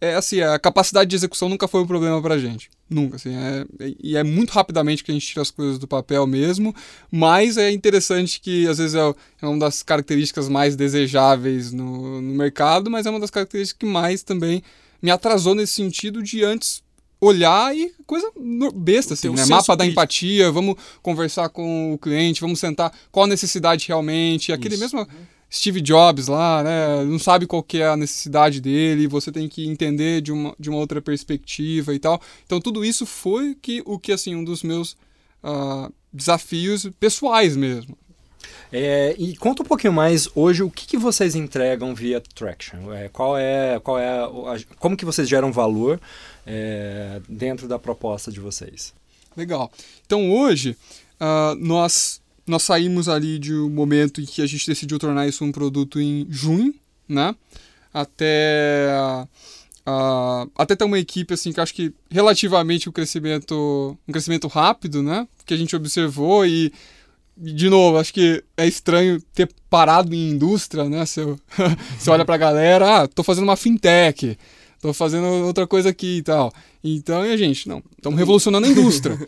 Speaker 3: é assim, a capacidade de execução nunca foi um problema pra gente. Nunca, assim. É, e é muito rapidamente que a gente tira as coisas do papel mesmo, mas é interessante que às vezes é, é uma das características mais desejáveis no, no mercado, mas é uma das características que mais também me atrasou nesse sentido de antes olhar e coisa besta, assim, né? Mapa da empatia, vamos conversar com o cliente, vamos sentar, qual a necessidade realmente, aquele Isso. mesmo Steve Jobs lá, né? Não sabe qual que é a necessidade dele, você tem que entender de uma, de uma outra perspectiva e tal. Então tudo isso foi que, o que, assim, um dos meus uh, desafios pessoais mesmo.
Speaker 1: É, e conta um pouquinho mais hoje o que, que vocês entregam via Traction. É, qual é, qual é, a, como que vocês geram valor é, dentro da proposta de vocês?
Speaker 3: Legal. Então hoje uh, nós nós saímos ali de um momento em que a gente decidiu tornar isso um produto em junho, né? Até uh, até ter uma equipe assim que acho que relativamente um crescimento um crescimento rápido, né? Que a gente observou e de novo, acho que é estranho ter parado em indústria, né? Você, você olha pra galera, ah, tô fazendo uma fintech, tô fazendo outra coisa aqui e tal. Então, e a gente, não, estamos revolucionando a indústria.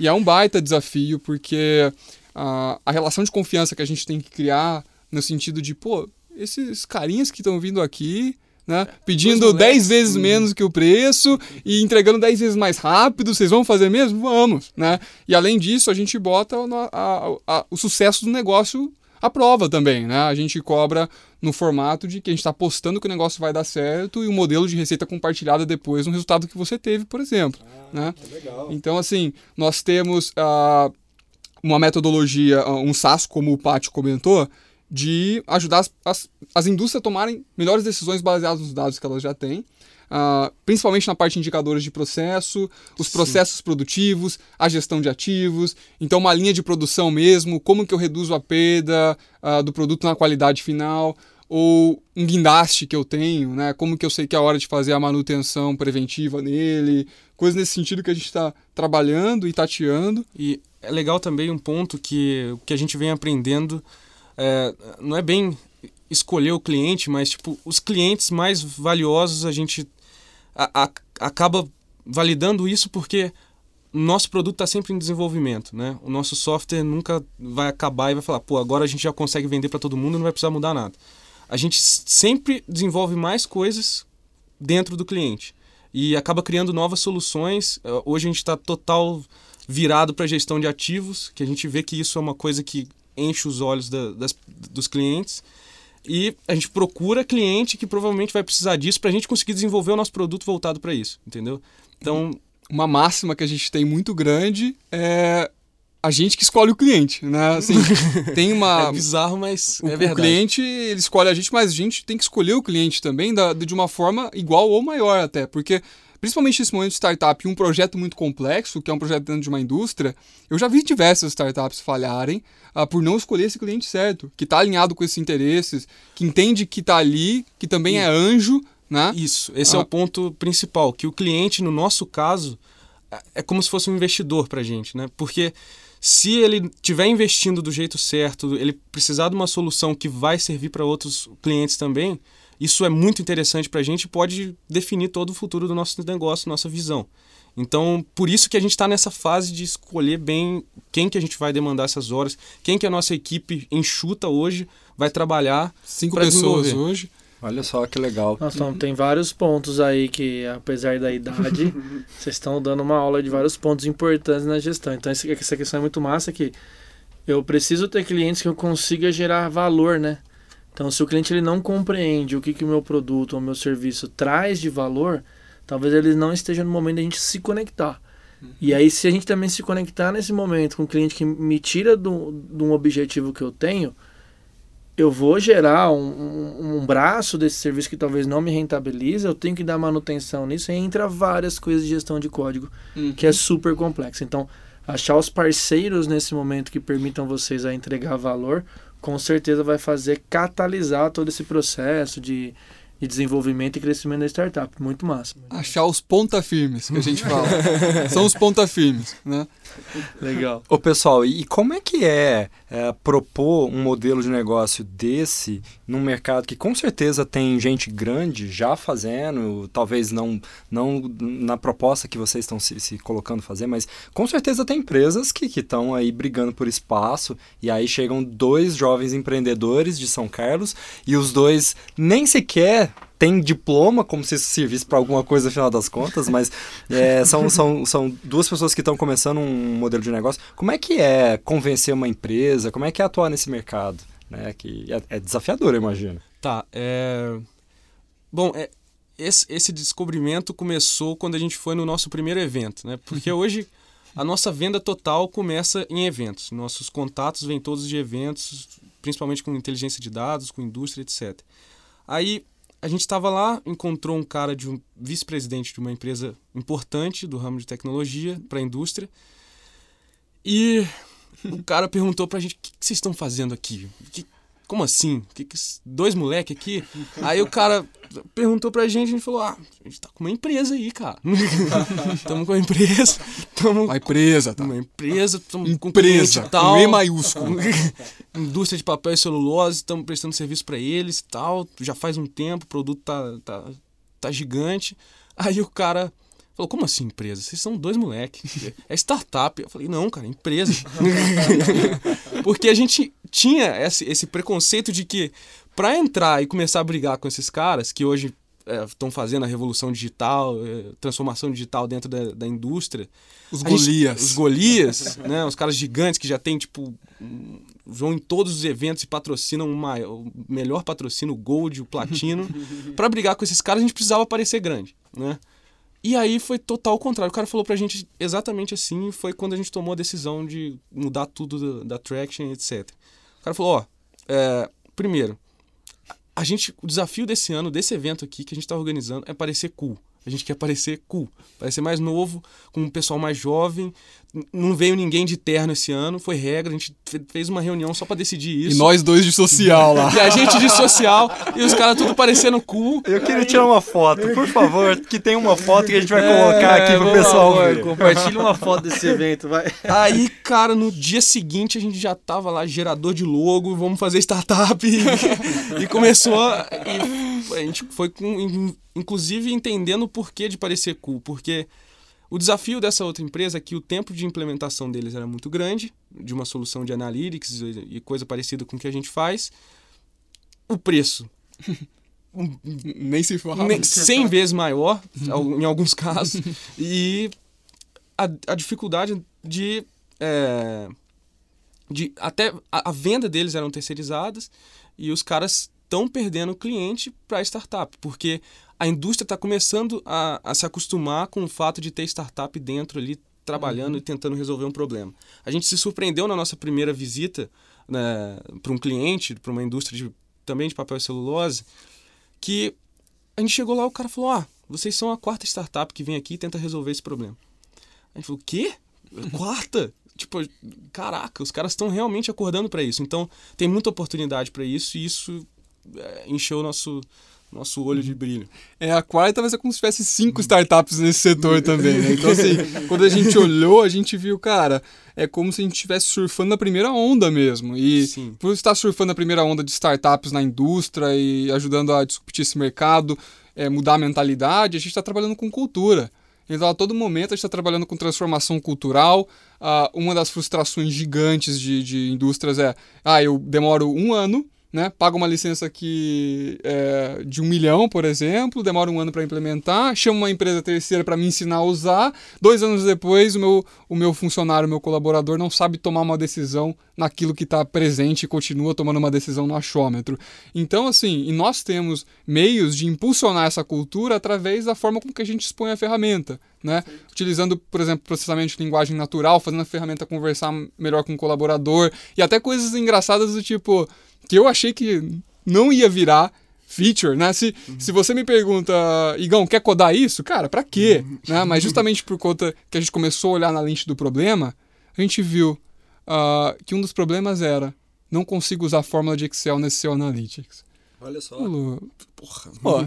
Speaker 3: e é um baita desafio, porque a, a relação de confiança que a gente tem que criar no sentido de, pô, esses carinhas que estão vindo aqui, né, é, pedindo 10 vezes hum. menos que o preço e entregando 10 vezes mais rápido, vocês vão fazer mesmo? Vamos, né? E além disso, a gente bota a, a, a, o sucesso do negócio à prova também, né? A gente cobra no formato de que a gente está apostando que o negócio vai dar certo e o modelo de receita compartilhada depois no resultado que você teve, por exemplo. Ah, né? Então, assim, nós temos uh, uma metodologia, ah, um SaaS, como o Pátio comentou, de ajudar as, as, as, indústrias a tomarem melhores decisões baseadas nos dados que elas já têm, uh, principalmente na parte de indicadores de processo, os Sim. processos produtivos, a gestão de ativos, então uma linha de produção mesmo, como que eu reduzo a perda uh, do produto na qualidade final, ou um guindaste que eu tenho, né? Como que eu sei que é a hora de fazer a manutenção preventiva nele, coisas nesse sentido que a gente está trabalhando e tateando.
Speaker 4: E é legal também um ponto que, que a gente vem aprendendo, é, não é bem escolher o cliente, mas tipo, os clientes mais valiosos a gente a, a, acaba validando isso porque nosso produto está sempre em desenvolvimento, né? O nosso software nunca vai acabar e vai falar, pô, agora a gente já consegue vender para todo mundo, não vai precisar mudar nada. A gente sempre desenvolve mais coisas dentro do cliente e acaba criando novas soluções. Hoje a gente está total virado para gestão de ativos, que a gente vê que isso é uma coisa que enche os olhos da, das, dos clientes. E a gente procura cliente que provavelmente vai precisar disso para a gente conseguir desenvolver o nosso produto voltado para isso, entendeu? Então,
Speaker 3: uma máxima que a gente tem muito grande é a gente que escolhe o cliente, né? Assim, tem uma...
Speaker 4: É bizarro, mas
Speaker 3: o,
Speaker 4: é verdade.
Speaker 3: O cliente, ele escolhe a gente, mas a gente tem que escolher o cliente também da, de uma forma igual ou maior até, porque principalmente nesse momento de startup, um projeto muito complexo, que é um projeto dentro de uma indústria, eu já vi diversas startups falharem uh, por não escolher esse cliente certo, que está alinhado com esses interesses, que entende que está ali, que também e... é anjo, né?
Speaker 4: Isso, esse ah. é o ponto principal, que o cliente, no nosso caso, é como se fosse um investidor para a gente, né? Porque se ele estiver investindo do jeito certo, ele precisar de uma solução que vai servir para outros clientes também, isso é muito interessante para a gente e pode definir todo o futuro do nosso negócio, nossa visão. Então, por isso que a gente está nessa fase de escolher bem quem que a gente vai demandar essas horas, quem que a nossa equipe enxuta hoje vai trabalhar.
Speaker 3: Cinco pessoas hoje.
Speaker 1: Olha só que legal.
Speaker 2: Nossa, tem vários pontos aí que, apesar da idade, vocês estão dando uma aula de vários pontos importantes na gestão. Então, essa questão é muito massa que eu preciso ter clientes que eu consiga gerar valor, né? Então, se o cliente ele não compreende o que, que o meu produto ou o meu serviço traz de valor, talvez ele não esteja no momento de a gente se conectar. Uhum. E aí, se a gente também se conectar nesse momento com um cliente que me tira de um objetivo que eu tenho, eu vou gerar um, um, um, braço desse serviço que talvez não me rentabilize, eu tenho que dar manutenção nisso, e entra várias coisas de gestão de código, uhum. que é super complexo. Então, achar os parceiros nesse momento que permitam vocês a entregar valor, com certeza vai fazer catalisar todo esse processo de de desenvolvimento e crescimento da startup. Muito massa.
Speaker 3: Achar os ponta firmes, que a gente fala. São os ponta firmes, né?
Speaker 2: Legal.
Speaker 1: Ô pessoal, e como é que é, é, propor um modelo de negócio desse num mercado que com certeza tem gente grande já fazendo, talvez não, não na proposta que vocês estão se, se colocando fazer, mas com certeza tem empresas que estão aí brigando por espaço e aí chegam dois jovens empreendedores de São Carlos e os dois nem sequer tem diploma, como se isso servisse para alguma coisa no final das contas, mas é, são, são, são duas pessoas que estão começando um modelo de negócio. Como é que é convencer uma empresa? Como é que é atuar nesse mercado? Né? Que é, é desafiador, eu imagino.
Speaker 4: Tá. É... Bom, é, esse, esse descobrimento começou quando a gente foi no nosso primeiro evento, né? Porque hoje a nossa venda total começa em eventos. Nossos contatos vêm todos de eventos, principalmente com inteligência de dados, com indústria, etc. Aí a gente estava lá, encontrou um cara de um vice-presidente de uma empresa importante do ramo de tecnologia para a indústria. E o cara perguntou para a gente: o que, que vocês estão fazendo aqui? Que, como assim? Que, que, dois moleque aqui? Aí o cara perguntou pra gente, a gente falou, ah, a gente tá com uma empresa aí, cara. Tamo com uma empresa. Tamo
Speaker 3: uma empresa, tá?
Speaker 4: Uma empresa, tamo
Speaker 3: empresa,
Speaker 4: com tal.
Speaker 3: Com E maiúsculo.
Speaker 4: Indústria de papel e celulose, estamos prestando serviço para eles e tal. Já faz um tempo, o produto tá, tá, tá gigante. Aí o cara Falou, como assim empresa? Vocês são dois moleques. É startup. Eu falei, não, cara, empresa. Porque a gente tinha esse, esse preconceito de que para entrar e começar a brigar com esses caras, que hoje estão é, fazendo a revolução digital, é, transformação digital dentro da, da indústria.
Speaker 3: Os Golias.
Speaker 4: Gente, os Golias, né? Os caras gigantes que já tem, tipo, vão em todos os eventos e patrocinam uma, o melhor patrocínio, o Gold, o Platino. para brigar com esses caras, a gente precisava parecer grande, né? E aí foi total contrário. O cara falou pra gente exatamente assim, foi quando a gente tomou a decisão de mudar tudo da, da Traction, etc. O cara falou, ó, é, primeiro, a gente, o desafio desse ano, desse evento aqui que a gente está organizando é parecer cool. A gente quer parecer cool, parecer mais novo, com um pessoal mais jovem, não veio ninguém de terno esse ano, foi regra, a gente fez uma reunião só para decidir isso.
Speaker 3: E nós dois de social lá.
Speaker 4: e a gente de social, e os caras tudo parecendo cool.
Speaker 1: Eu queria tirar uma foto, por favor, que tem uma foto que a gente vai colocar aqui pro pessoal
Speaker 2: favor,
Speaker 1: ver.
Speaker 2: Compartilha uma foto desse evento, vai.
Speaker 4: Aí, cara, no dia seguinte a gente já tava lá, gerador de logo, vamos fazer startup. e, e começou. A, e a gente foi com, inclusive entendendo o porquê de parecer cool, porque o desafio dessa outra empresa é que o tempo de implementação deles era muito grande, de uma solução de analytics e coisa parecida com o que a gente faz. O preço.
Speaker 3: Nem se fala.
Speaker 4: 100 vezes maior, em alguns casos. E a, a dificuldade de. É, de até a, a venda deles eram terceirizadas e os caras estão perdendo cliente para startup, porque a indústria está começando a, a, se acostumar com o fato de ter startup dentro ali trabalhando uhum. e tentando resolver um problema. A gente se surpreendeu na nossa primeira visita né, para um cliente, para uma indústria de, também de papel e celulose, que a gente chegou lá o cara falou: Ah, vocês são a quarta startup que vem aqui e tenta resolver esse problema. A gente falou: Quê? Quarta? tipo, caraca, os caras estão realmente acordando para isso. Então, tem muita oportunidade para isso e isso é, encheu o nosso nosso olho de brilho.
Speaker 3: É, a quarta vai ser como se tivesse cinco startups nesse setor também, né? Então, assim, quando a gente olhou, a gente viu, cara, é como se a gente estivesse surfando na primeira onda mesmo. E Sim. por estar surfando na primeira onda de startups na indústria e ajudando a discutir esse mercado, é, mudar a mentalidade, a gente está trabalhando com cultura. Então, a todo momento, a gente está trabalhando com transformação cultural. Uh, uma das frustrações gigantes de, de indústrias é: ah, eu demoro um ano né? Paga uma licença aqui é, de um milhão, por exemplo, demora um ano para implementar, chama uma empresa terceira para me ensinar a usar. Dois anos depois, o meu, o meu funcionário, o meu colaborador, não sabe tomar uma decisão naquilo que está presente e continua tomando uma decisão no achômetro. Então, assim, e nós temos meios de impulsionar essa cultura através da forma como que a gente expõe a ferramenta. Né? Utilizando, por exemplo, processamento de linguagem natural, fazendo a ferramenta conversar melhor com o colaborador, e até coisas engraçadas do tipo que eu achei que não ia virar feature, né? Se, uhum. se você me pergunta, Igão, quer codar isso? Cara, para quê? Uhum. Né? Mas justamente por conta que a gente começou a olhar na lente do problema, a gente viu uh, que um dos problemas era não consigo usar a fórmula de Excel nesse seu Analytics.
Speaker 1: Olha só.
Speaker 3: Porra. Ó,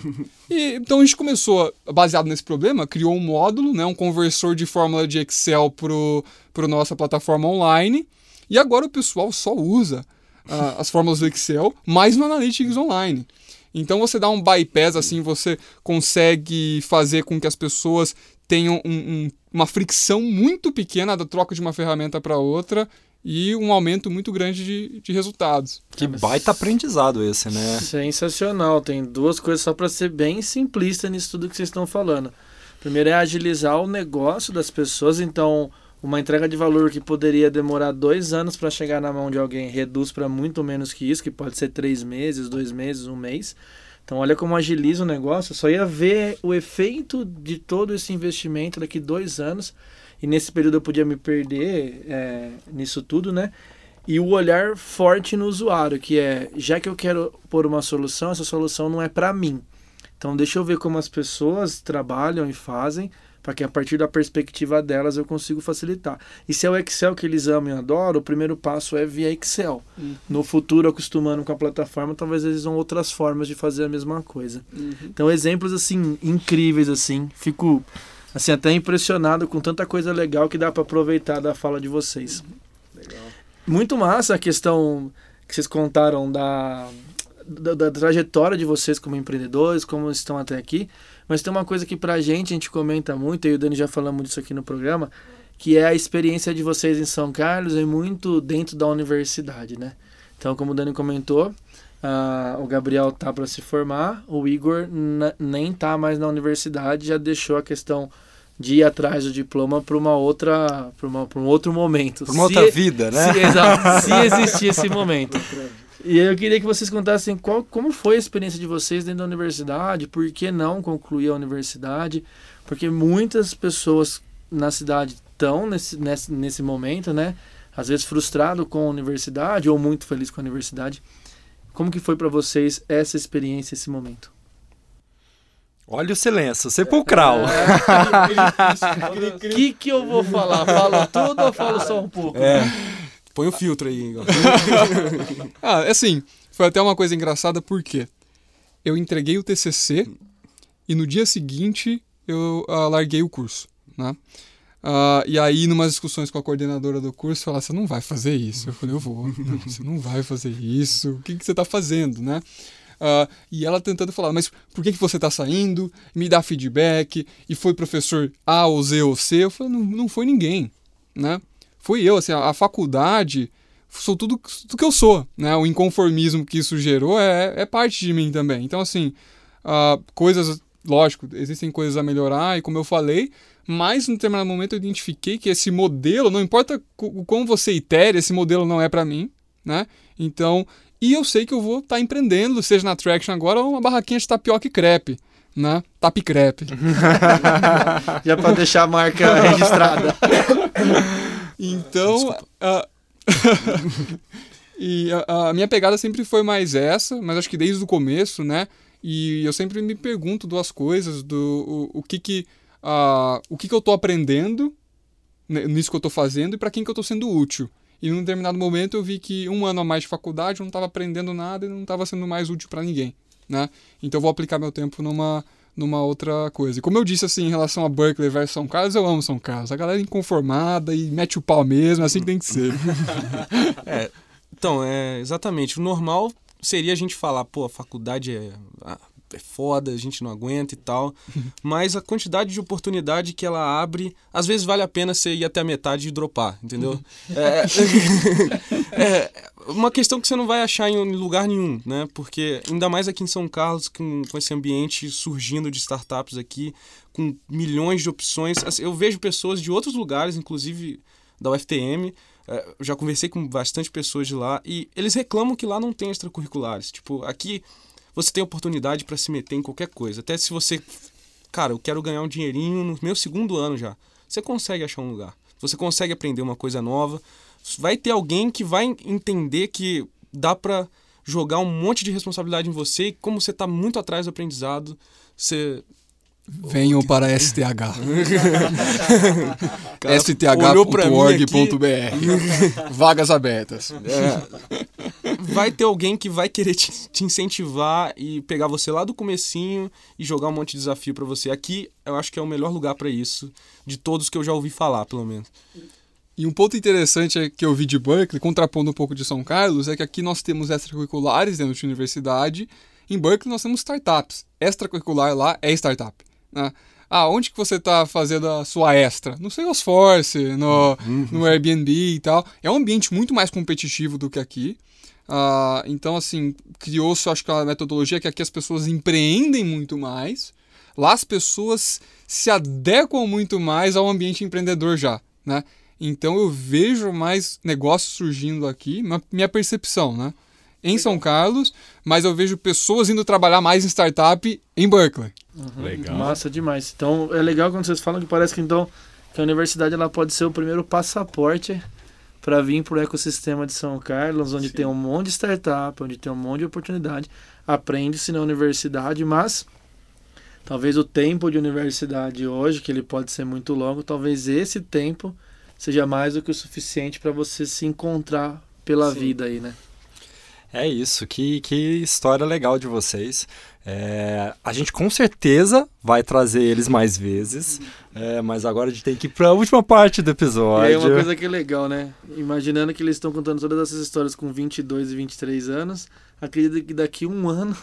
Speaker 3: e, então a gente começou, baseado nesse problema, criou um módulo, né, um conversor de fórmula de Excel para a nossa plataforma online. E agora o pessoal só usa uh, as fórmulas do Excel, mas no Analytics Online. Então você dá um bypass, assim, você consegue fazer com que as pessoas tenham um, um, uma fricção muito pequena da troca de uma ferramenta para outra e um aumento muito grande de, de resultados.
Speaker 1: Que baita aprendizado esse, né?
Speaker 2: Sensacional. Tem duas coisas só para ser bem simplista nisso tudo que vocês estão falando. Primeiro é agilizar o negócio das pessoas, então uma entrega de valor que poderia demorar dois anos para chegar na mão de alguém reduz para muito menos que isso, que pode ser três meses, dois meses, um mês. Então, olha como agiliza o negócio. Só ia ver o efeito de todo esse investimento daqui dois anos. E nesse período eu podia me perder é, nisso tudo, né? E o olhar forte no usuário, que é, já que eu quero pôr uma solução, essa solução não é para mim. Então, deixa eu ver como as pessoas trabalham e fazem para que a partir da perspectiva delas eu consiga facilitar. E se é o Excel que eles amam e adoram, o primeiro passo é via Excel. Uhum. No futuro, acostumando com a plataforma, talvez eles vão outras formas de fazer a mesma coisa. Uhum. Então, exemplos assim incríveis assim, fico assim até impressionado com tanta coisa legal que dá para aproveitar da fala de vocês. Uhum. Muito massa a questão que vocês contaram da, da, da trajetória de vocês como empreendedores, como estão até aqui. Mas tem uma coisa que pra gente, a gente comenta muito, e o Dani já falamos disso aqui no programa, que é a experiência de vocês em São Carlos é muito dentro da universidade, né? Então, como o Dani comentou, uh, o Gabriel tá para se formar, o Igor nem tá mais na universidade, já deixou a questão de ir atrás do diploma para uma outra para um outro momento.
Speaker 1: Para uma se, outra vida né?
Speaker 2: se, exato, se existir esse momento E eu queria que vocês contassem qual, como foi a experiência de vocês dentro da universidade, por que não concluir a universidade, porque muitas pessoas na cidade estão nesse, nesse, nesse momento, né? Às vezes frustrado com a universidade ou muito feliz com a universidade. Como que foi para vocês essa experiência, esse momento?
Speaker 1: Olha o silêncio, sepulcral. O
Speaker 2: é, que, que eu vou falar? Falo tudo ou falo só um pouco?
Speaker 4: É. Põe o filtro aí.
Speaker 3: ah, assim, foi até uma coisa engraçada porque eu entreguei o TCC e no dia seguinte eu uh, larguei o curso, né? Uh, e aí, numas discussões com a coordenadora do curso, ela você não vai fazer isso. Eu falei, eu vou. Você não vai fazer isso. O que, que você está fazendo, né? Uh, e ela tentando falar, mas por que, que você está saindo? Me dá feedback. E foi professor A ou Z ou C? Eu falei, não, não foi ninguém, né? Foi eu, assim, a, a faculdade sou tudo, tudo que eu sou, né? O inconformismo que isso gerou é, é parte de mim também. Então, assim, uh, coisas, lógico, existem coisas a melhorar, e como eu falei, mas em determinado momento eu identifiquei que esse modelo, não importa como você itere, esse modelo não é para mim, né? Então, e eu sei que eu vou estar tá empreendendo, seja na Traction agora ou uma barraquinha de tapioca e crepe, né? Tap crepe.
Speaker 2: Já para deixar a marca registrada.
Speaker 3: então, e a, a minha pegada sempre foi mais essa, mas acho que desde o começo, né? E eu sempre me pergunto duas coisas, do o, o que que uh, o que, que eu estou aprendendo nisso que eu estou fazendo e para quem que eu estou sendo útil. E num determinado momento eu vi que um ano a mais de faculdade eu não estava aprendendo nada e não estava sendo mais útil para ninguém, né? Então eu vou aplicar meu tempo numa numa outra coisa. E como eu disse assim em relação a Berkeley versus São Carlos, eu amo São Carlos. A galera é inconformada e mete o pau mesmo, assim que tem que ser.
Speaker 4: é, então, é exatamente. O normal seria a gente falar, pô, a faculdade é é foda, a gente não aguenta e tal. Mas a quantidade de oportunidade que ela abre, às vezes vale a pena você ir até a metade e dropar, entendeu? é, é, uma questão que você não vai achar em lugar nenhum, né? Porque ainda mais aqui em São Carlos, com, com esse ambiente surgindo de startups aqui, com milhões de opções. Assim, eu vejo pessoas de outros lugares, inclusive da UFTM, é, eu já conversei com bastante pessoas de lá e eles reclamam que lá não tem extracurriculares. Tipo, aqui você tem oportunidade para se meter em qualquer coisa. Até se você, cara, eu quero ganhar um dinheirinho no meu segundo ano já. Você consegue achar um lugar. Você consegue aprender uma coisa nova. Vai ter alguém que vai entender que dá para jogar um monte de responsabilidade em você e como você está muito atrás do aprendizado, você
Speaker 3: Venham para STH. sth.org.br. Vagas abertas.
Speaker 4: É. Vai ter alguém que vai querer te, te, incentivar e pegar você lá do comecinho e jogar um monte de desafio para você. Aqui eu acho que é o melhor lugar para isso, de todos que eu já ouvi falar, pelo menos.
Speaker 3: E um ponto interessante é que eu vi de Berkeley, contrapondo um pouco de São Carlos, é que aqui nós temos extracurriculares dentro da universidade. Em Berkeley nós temos startups. Extracurricular lá é startup. Né? Ah, onde que você está fazendo a sua extra? No Salesforce, no, uhum. no Airbnb e tal. É um ambiente muito mais competitivo do que aqui. Uh, então, assim, criou-se, acho que a metodologia que aqui as pessoas empreendem muito mais. Lá as pessoas se adequam muito mais ao ambiente empreendedor já, né? Então eu vejo mais negócios surgindo aqui, minha percepção, né? Em São Carlos, mas eu vejo pessoas indo trabalhar mais em startup em Berkeley.
Speaker 2: Uhum. Legal. Massa demais. Então é legal quando vocês falam que parece que então que a universidade ela pode ser o primeiro passaporte para vir para o ecossistema de São Carlos, onde Sim. tem um monte de startup, onde tem um monte de oportunidade. Aprende-se na universidade, mas talvez o tempo de universidade hoje, que ele pode ser muito longo, talvez esse tempo seja mais do que o suficiente para você se encontrar pela Sim. vida aí, né?
Speaker 1: É isso, que, que história legal de vocês. É, a gente com certeza vai trazer eles mais vezes, é, mas agora a gente tem que ir para a última parte do episódio.
Speaker 2: Aí uma coisa que é legal, né? Imaginando que eles estão contando todas essas histórias com 22 e 23 anos, acredito que daqui um ano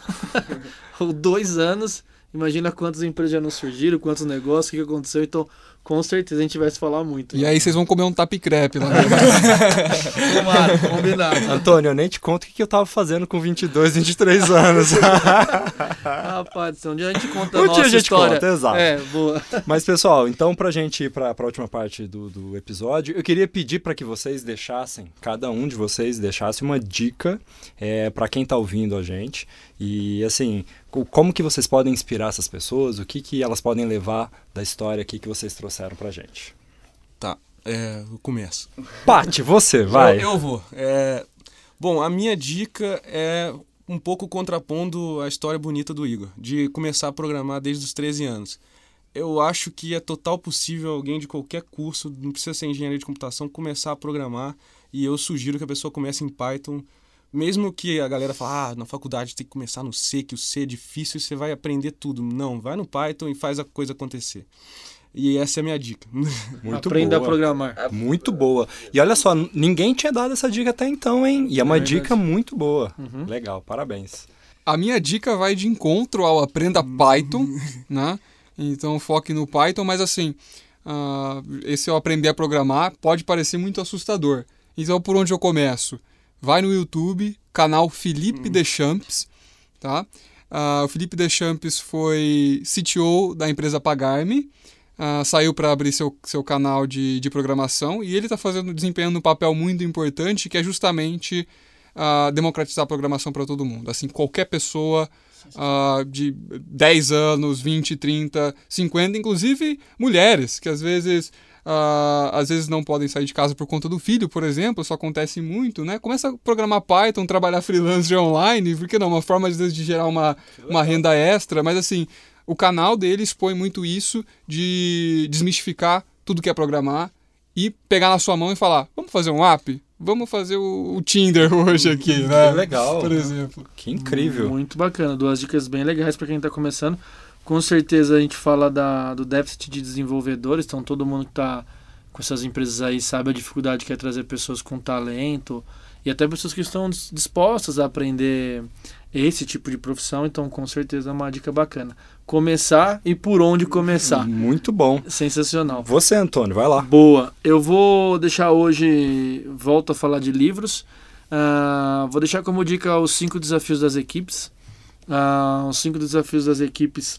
Speaker 2: ou dois anos, imagina quantas empresas já não surgiram, quantos negócios, o que aconteceu. Então, com certeza a gente vai se falar muito.
Speaker 3: E aí vocês vão comer um tap crepe lá.
Speaker 2: Tomara, combinado.
Speaker 1: Antônio, eu nem te conto o que eu tava fazendo com 22, 23 anos.
Speaker 2: Rapaz, um dia a gente conta um a nossa dia a gente história. Conta,
Speaker 1: exato.
Speaker 2: É, boa.
Speaker 1: Mas pessoal, então pra gente ir pra, pra última parte do, do episódio, eu queria pedir para que vocês deixassem, cada um de vocês deixasse uma dica é, para quem tá ouvindo a gente. E assim, como que vocês podem inspirar essas pessoas? O que, que elas podem levar da história aqui que vocês trouxeram pra gente?
Speaker 4: Tá, é, eu começo.
Speaker 1: Pati, você, vai.
Speaker 4: Eu, eu vou. É, bom, a minha dica é um pouco contrapondo a história bonita do Igor, de começar a programar desde os 13 anos. Eu acho que é total possível alguém de qualquer curso, não precisa ser engenharia de computação, começar a programar. E eu sugiro que a pessoa comece em Python mesmo que a galera fale, ah, na faculdade tem que começar no C, que o C é difícil e você vai aprender tudo. Não, vai no Python e faz a coisa acontecer. E essa é a minha dica.
Speaker 2: Muito Aprenda boa. a programar.
Speaker 1: Muito boa. E olha só, ninguém tinha dado essa dica até então, hein? E é uma é dica muito boa. Uhum. Legal, parabéns.
Speaker 3: A minha dica vai de encontro ao Aprenda Python, né? Então foque no Python, mas assim, uh, esse eu aprender a programar pode parecer muito assustador. Então por onde eu começo? Vai no YouTube, canal Felipe hum. Deschamps, tá? Uh, o Felipe Deschamps foi CTO da empresa Pagarme, uh, saiu para abrir seu, seu canal de, de programação e ele está fazendo desempenhando um papel muito importante que é justamente uh, democratizar a programação para todo mundo. Assim, qualquer pessoa de 10 anos, 20, 30, 50, inclusive mulheres, que às vezes Uh, às vezes não podem sair de casa por conta do filho, por exemplo, isso acontece muito, né? Começa a programar Python, trabalhar freelance online, porque não, uma forma às vezes de gerar uma, uma renda extra, mas assim, o canal dele expõe muito isso de desmistificar tudo que é programar e pegar na sua mão e falar, vamos fazer um app? Vamos fazer o, o Tinder hoje aqui, né?
Speaker 1: Que legal.
Speaker 3: Por exemplo.
Speaker 1: Que incrível.
Speaker 2: Muito bacana. Duas dicas bem legais para quem está começando. Com certeza a gente fala da, do déficit de desenvolvedores, então todo mundo que está com essas empresas aí sabe a dificuldade que é trazer pessoas com talento e até pessoas que estão dispostas a aprender esse tipo de profissão, então com certeza é uma dica bacana. Começar e por onde começar.
Speaker 1: Muito bom.
Speaker 2: Sensacional.
Speaker 1: Você, Antônio, vai lá.
Speaker 2: Boa. Eu vou deixar hoje, volto a falar de livros. Uh, vou deixar como dica os cinco desafios das equipes. Uh, os cinco desafios das equipes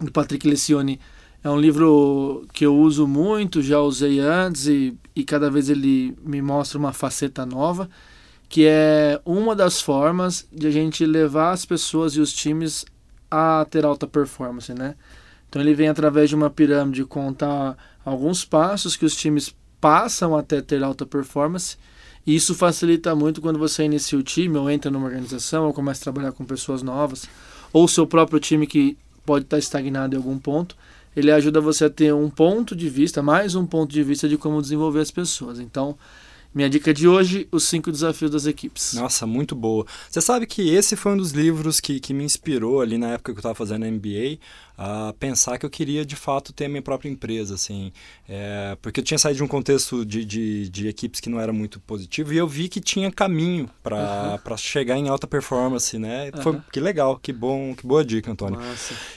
Speaker 2: do Patrick Lecione é um livro que eu uso muito, já usei antes e, e cada vez ele me mostra uma faceta nova, que é uma das formas de a gente levar as pessoas e os times a ter alta performance, né? Então ele vem através de uma pirâmide contar alguns passos que os times passam até ter alta performance. E isso facilita muito quando você inicia o time ou entra numa organização ou começa a trabalhar com pessoas novas ou seu próprio time que pode estar estagnado em algum ponto, ele ajuda você a ter um ponto de vista, mais um ponto de vista de como desenvolver as pessoas. Então, minha dica de hoje, os cinco desafios das equipes.
Speaker 1: Nossa, muito boa. Você sabe que esse foi um dos livros que, que me inspirou ali na época que eu estava fazendo MBA a pensar que eu queria de fato ter a minha própria empresa, assim, é, porque eu tinha saído de um contexto de, de, de, equipes que não era muito positivo e eu vi que tinha caminho para uhum. chegar em alta performance, né? Uhum. Foi, que legal, que bom, que boa dica, Antônio.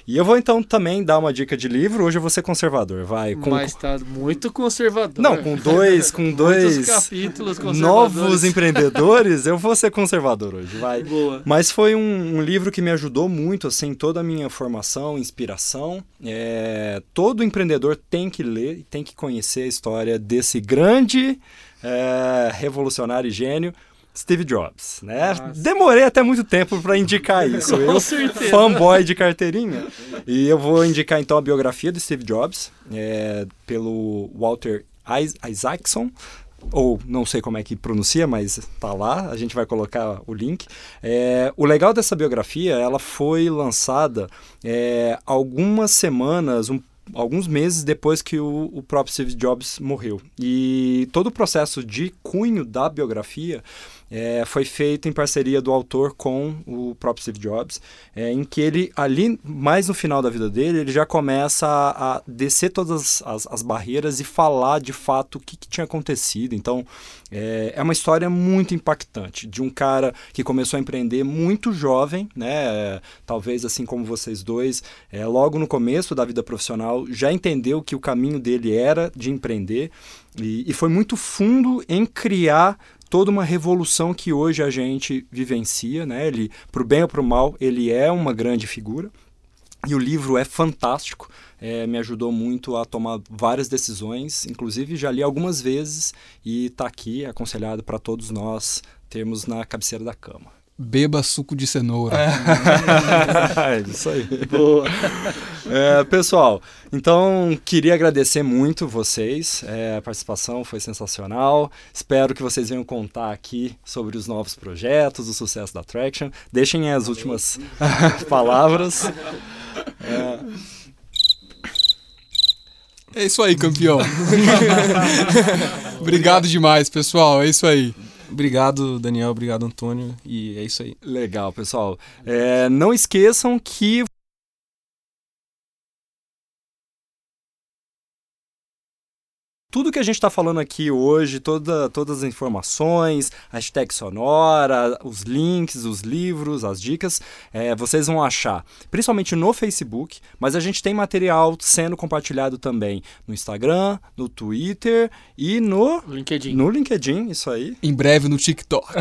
Speaker 1: E eu vou então também dar uma dica de livro. Hoje eu vou ser conservador, vai.
Speaker 2: Com, Mas tá muito conservador.
Speaker 1: Não, com dois, com dois
Speaker 2: capítulos
Speaker 1: novos empreendedores, eu vou ser conservador hoje, vai.
Speaker 2: Boa.
Speaker 1: Mas foi um, um livro que me ajudou muito, assim, toda a minha formação, inspiração inspiração. É, todo empreendedor tem que ler e tem que conhecer a história desse grande é, revolucionário e gênio. Steve Jobs, né? Nossa. Demorei até muito tempo para indicar isso.
Speaker 2: Com
Speaker 1: eu, fanboy de carteirinha. E eu vou indicar então a biografia do Steve Jobs, é, pelo Walter Isaacson, ou não sei como é que pronuncia, mas tá lá, a gente vai colocar o link. É, o legal dessa biografia, ela foi lançada é, algumas semanas, um alguns meses depois que o, o, próprio Steve Jobs morreu. E todo o processo de cunho da biografia é, foi feito em parceria do autor com o próprio Steve Jobs, é, em que ele, ali, mais no final da vida dele, ele já começa a, a descer todas as, as, barreiras e falar de fato o que, que tinha acontecido. Então, é, é, uma história muito impactante de um cara que começou a empreender muito jovem, né? talvez assim como vocês dois, é, logo no começo da vida profissional, já entendeu que o caminho dele era de empreender. E, e foi muito fundo em criar toda uma revolução que hoje a gente vivencia, né? Ele, pro bem ou pro mal, ele é uma grande figura. E o livro é fantástico, é, me ajudou muito a tomar várias decisões, inclusive já li algumas vezes e está aqui aconselhado para todos nós termos na cabeceira da cama.
Speaker 3: Beba suco de cenoura.
Speaker 1: é isso aí. Boa. É, pessoal, então queria agradecer muito vocês. É, a participação foi sensacional. Espero que vocês venham contar aqui sobre os novos projetos, o sucesso da Traction. Deixem as últimas palavras. É...
Speaker 3: é isso aí, campeão. Obrigado demais, pessoal. É isso aí.
Speaker 4: Obrigado, Daniel. Obrigado, Antônio. E é isso aí.
Speaker 1: Legal, pessoal. É, não esqueçam que tudo que a gente está falando aqui hoje, toda, todas as informações, a hashtag sonora, os links, os livros, as dicas, é, vocês vão achar, principalmente no Facebook, mas a gente tem material sendo compartilhado também no Instagram, no Twitter e no
Speaker 2: LinkedIn.
Speaker 1: No LinkedIn, isso aí.
Speaker 3: Em breve no TikTok.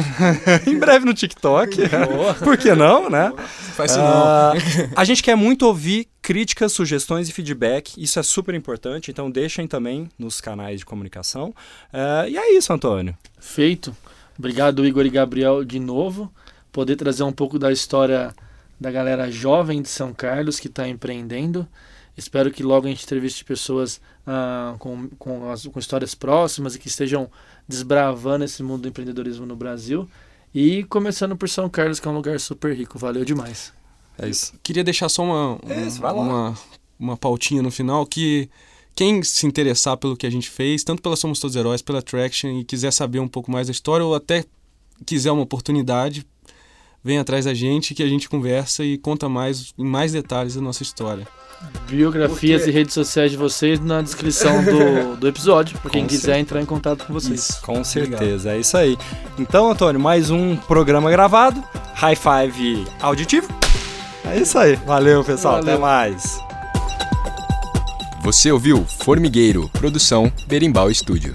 Speaker 1: em breve no TikTok. Por que não, né?
Speaker 4: Faz isso uh, não.
Speaker 1: a gente quer muito ouvir críticas, sugestões e feedback. Isso é super importante, então deixem também nos canais de comunicação. Uh, e é isso, Antônio.
Speaker 2: Feito. Obrigado, Igor e Gabriel, de novo. Poder trazer um pouco da história da galera jovem de São Carlos que está empreendendo. Espero que logo a gente entreviste pessoas uh, com, com, as, com histórias próximas e que estejam desbravando esse mundo do empreendedorismo no Brasil. E começando por São Carlos, que é um lugar super rico. Valeu demais.
Speaker 4: É isso. Queria deixar só uma, é isso, uma, uma pautinha no final que quem se interessar pelo que a gente fez, tanto pela Somos Todos Heróis, pela Traction e quiser saber um pouco mais da história ou até quiser uma oportunidade, vem atrás da gente que a gente conversa e conta mais em mais detalhes da nossa história.
Speaker 2: Biografias Porque... e redes sociais de vocês na descrição do, do episódio, para quem quiser entrar em contato com vocês.
Speaker 1: Isso, com certeza, Obrigado. é isso aí. Então, Antônio, mais um programa gravado, high five auditivo. É isso aí. Valeu, pessoal. Valeu. Até mais.
Speaker 5: Você ouviu Formigueiro, produção Berimbau Estúdio.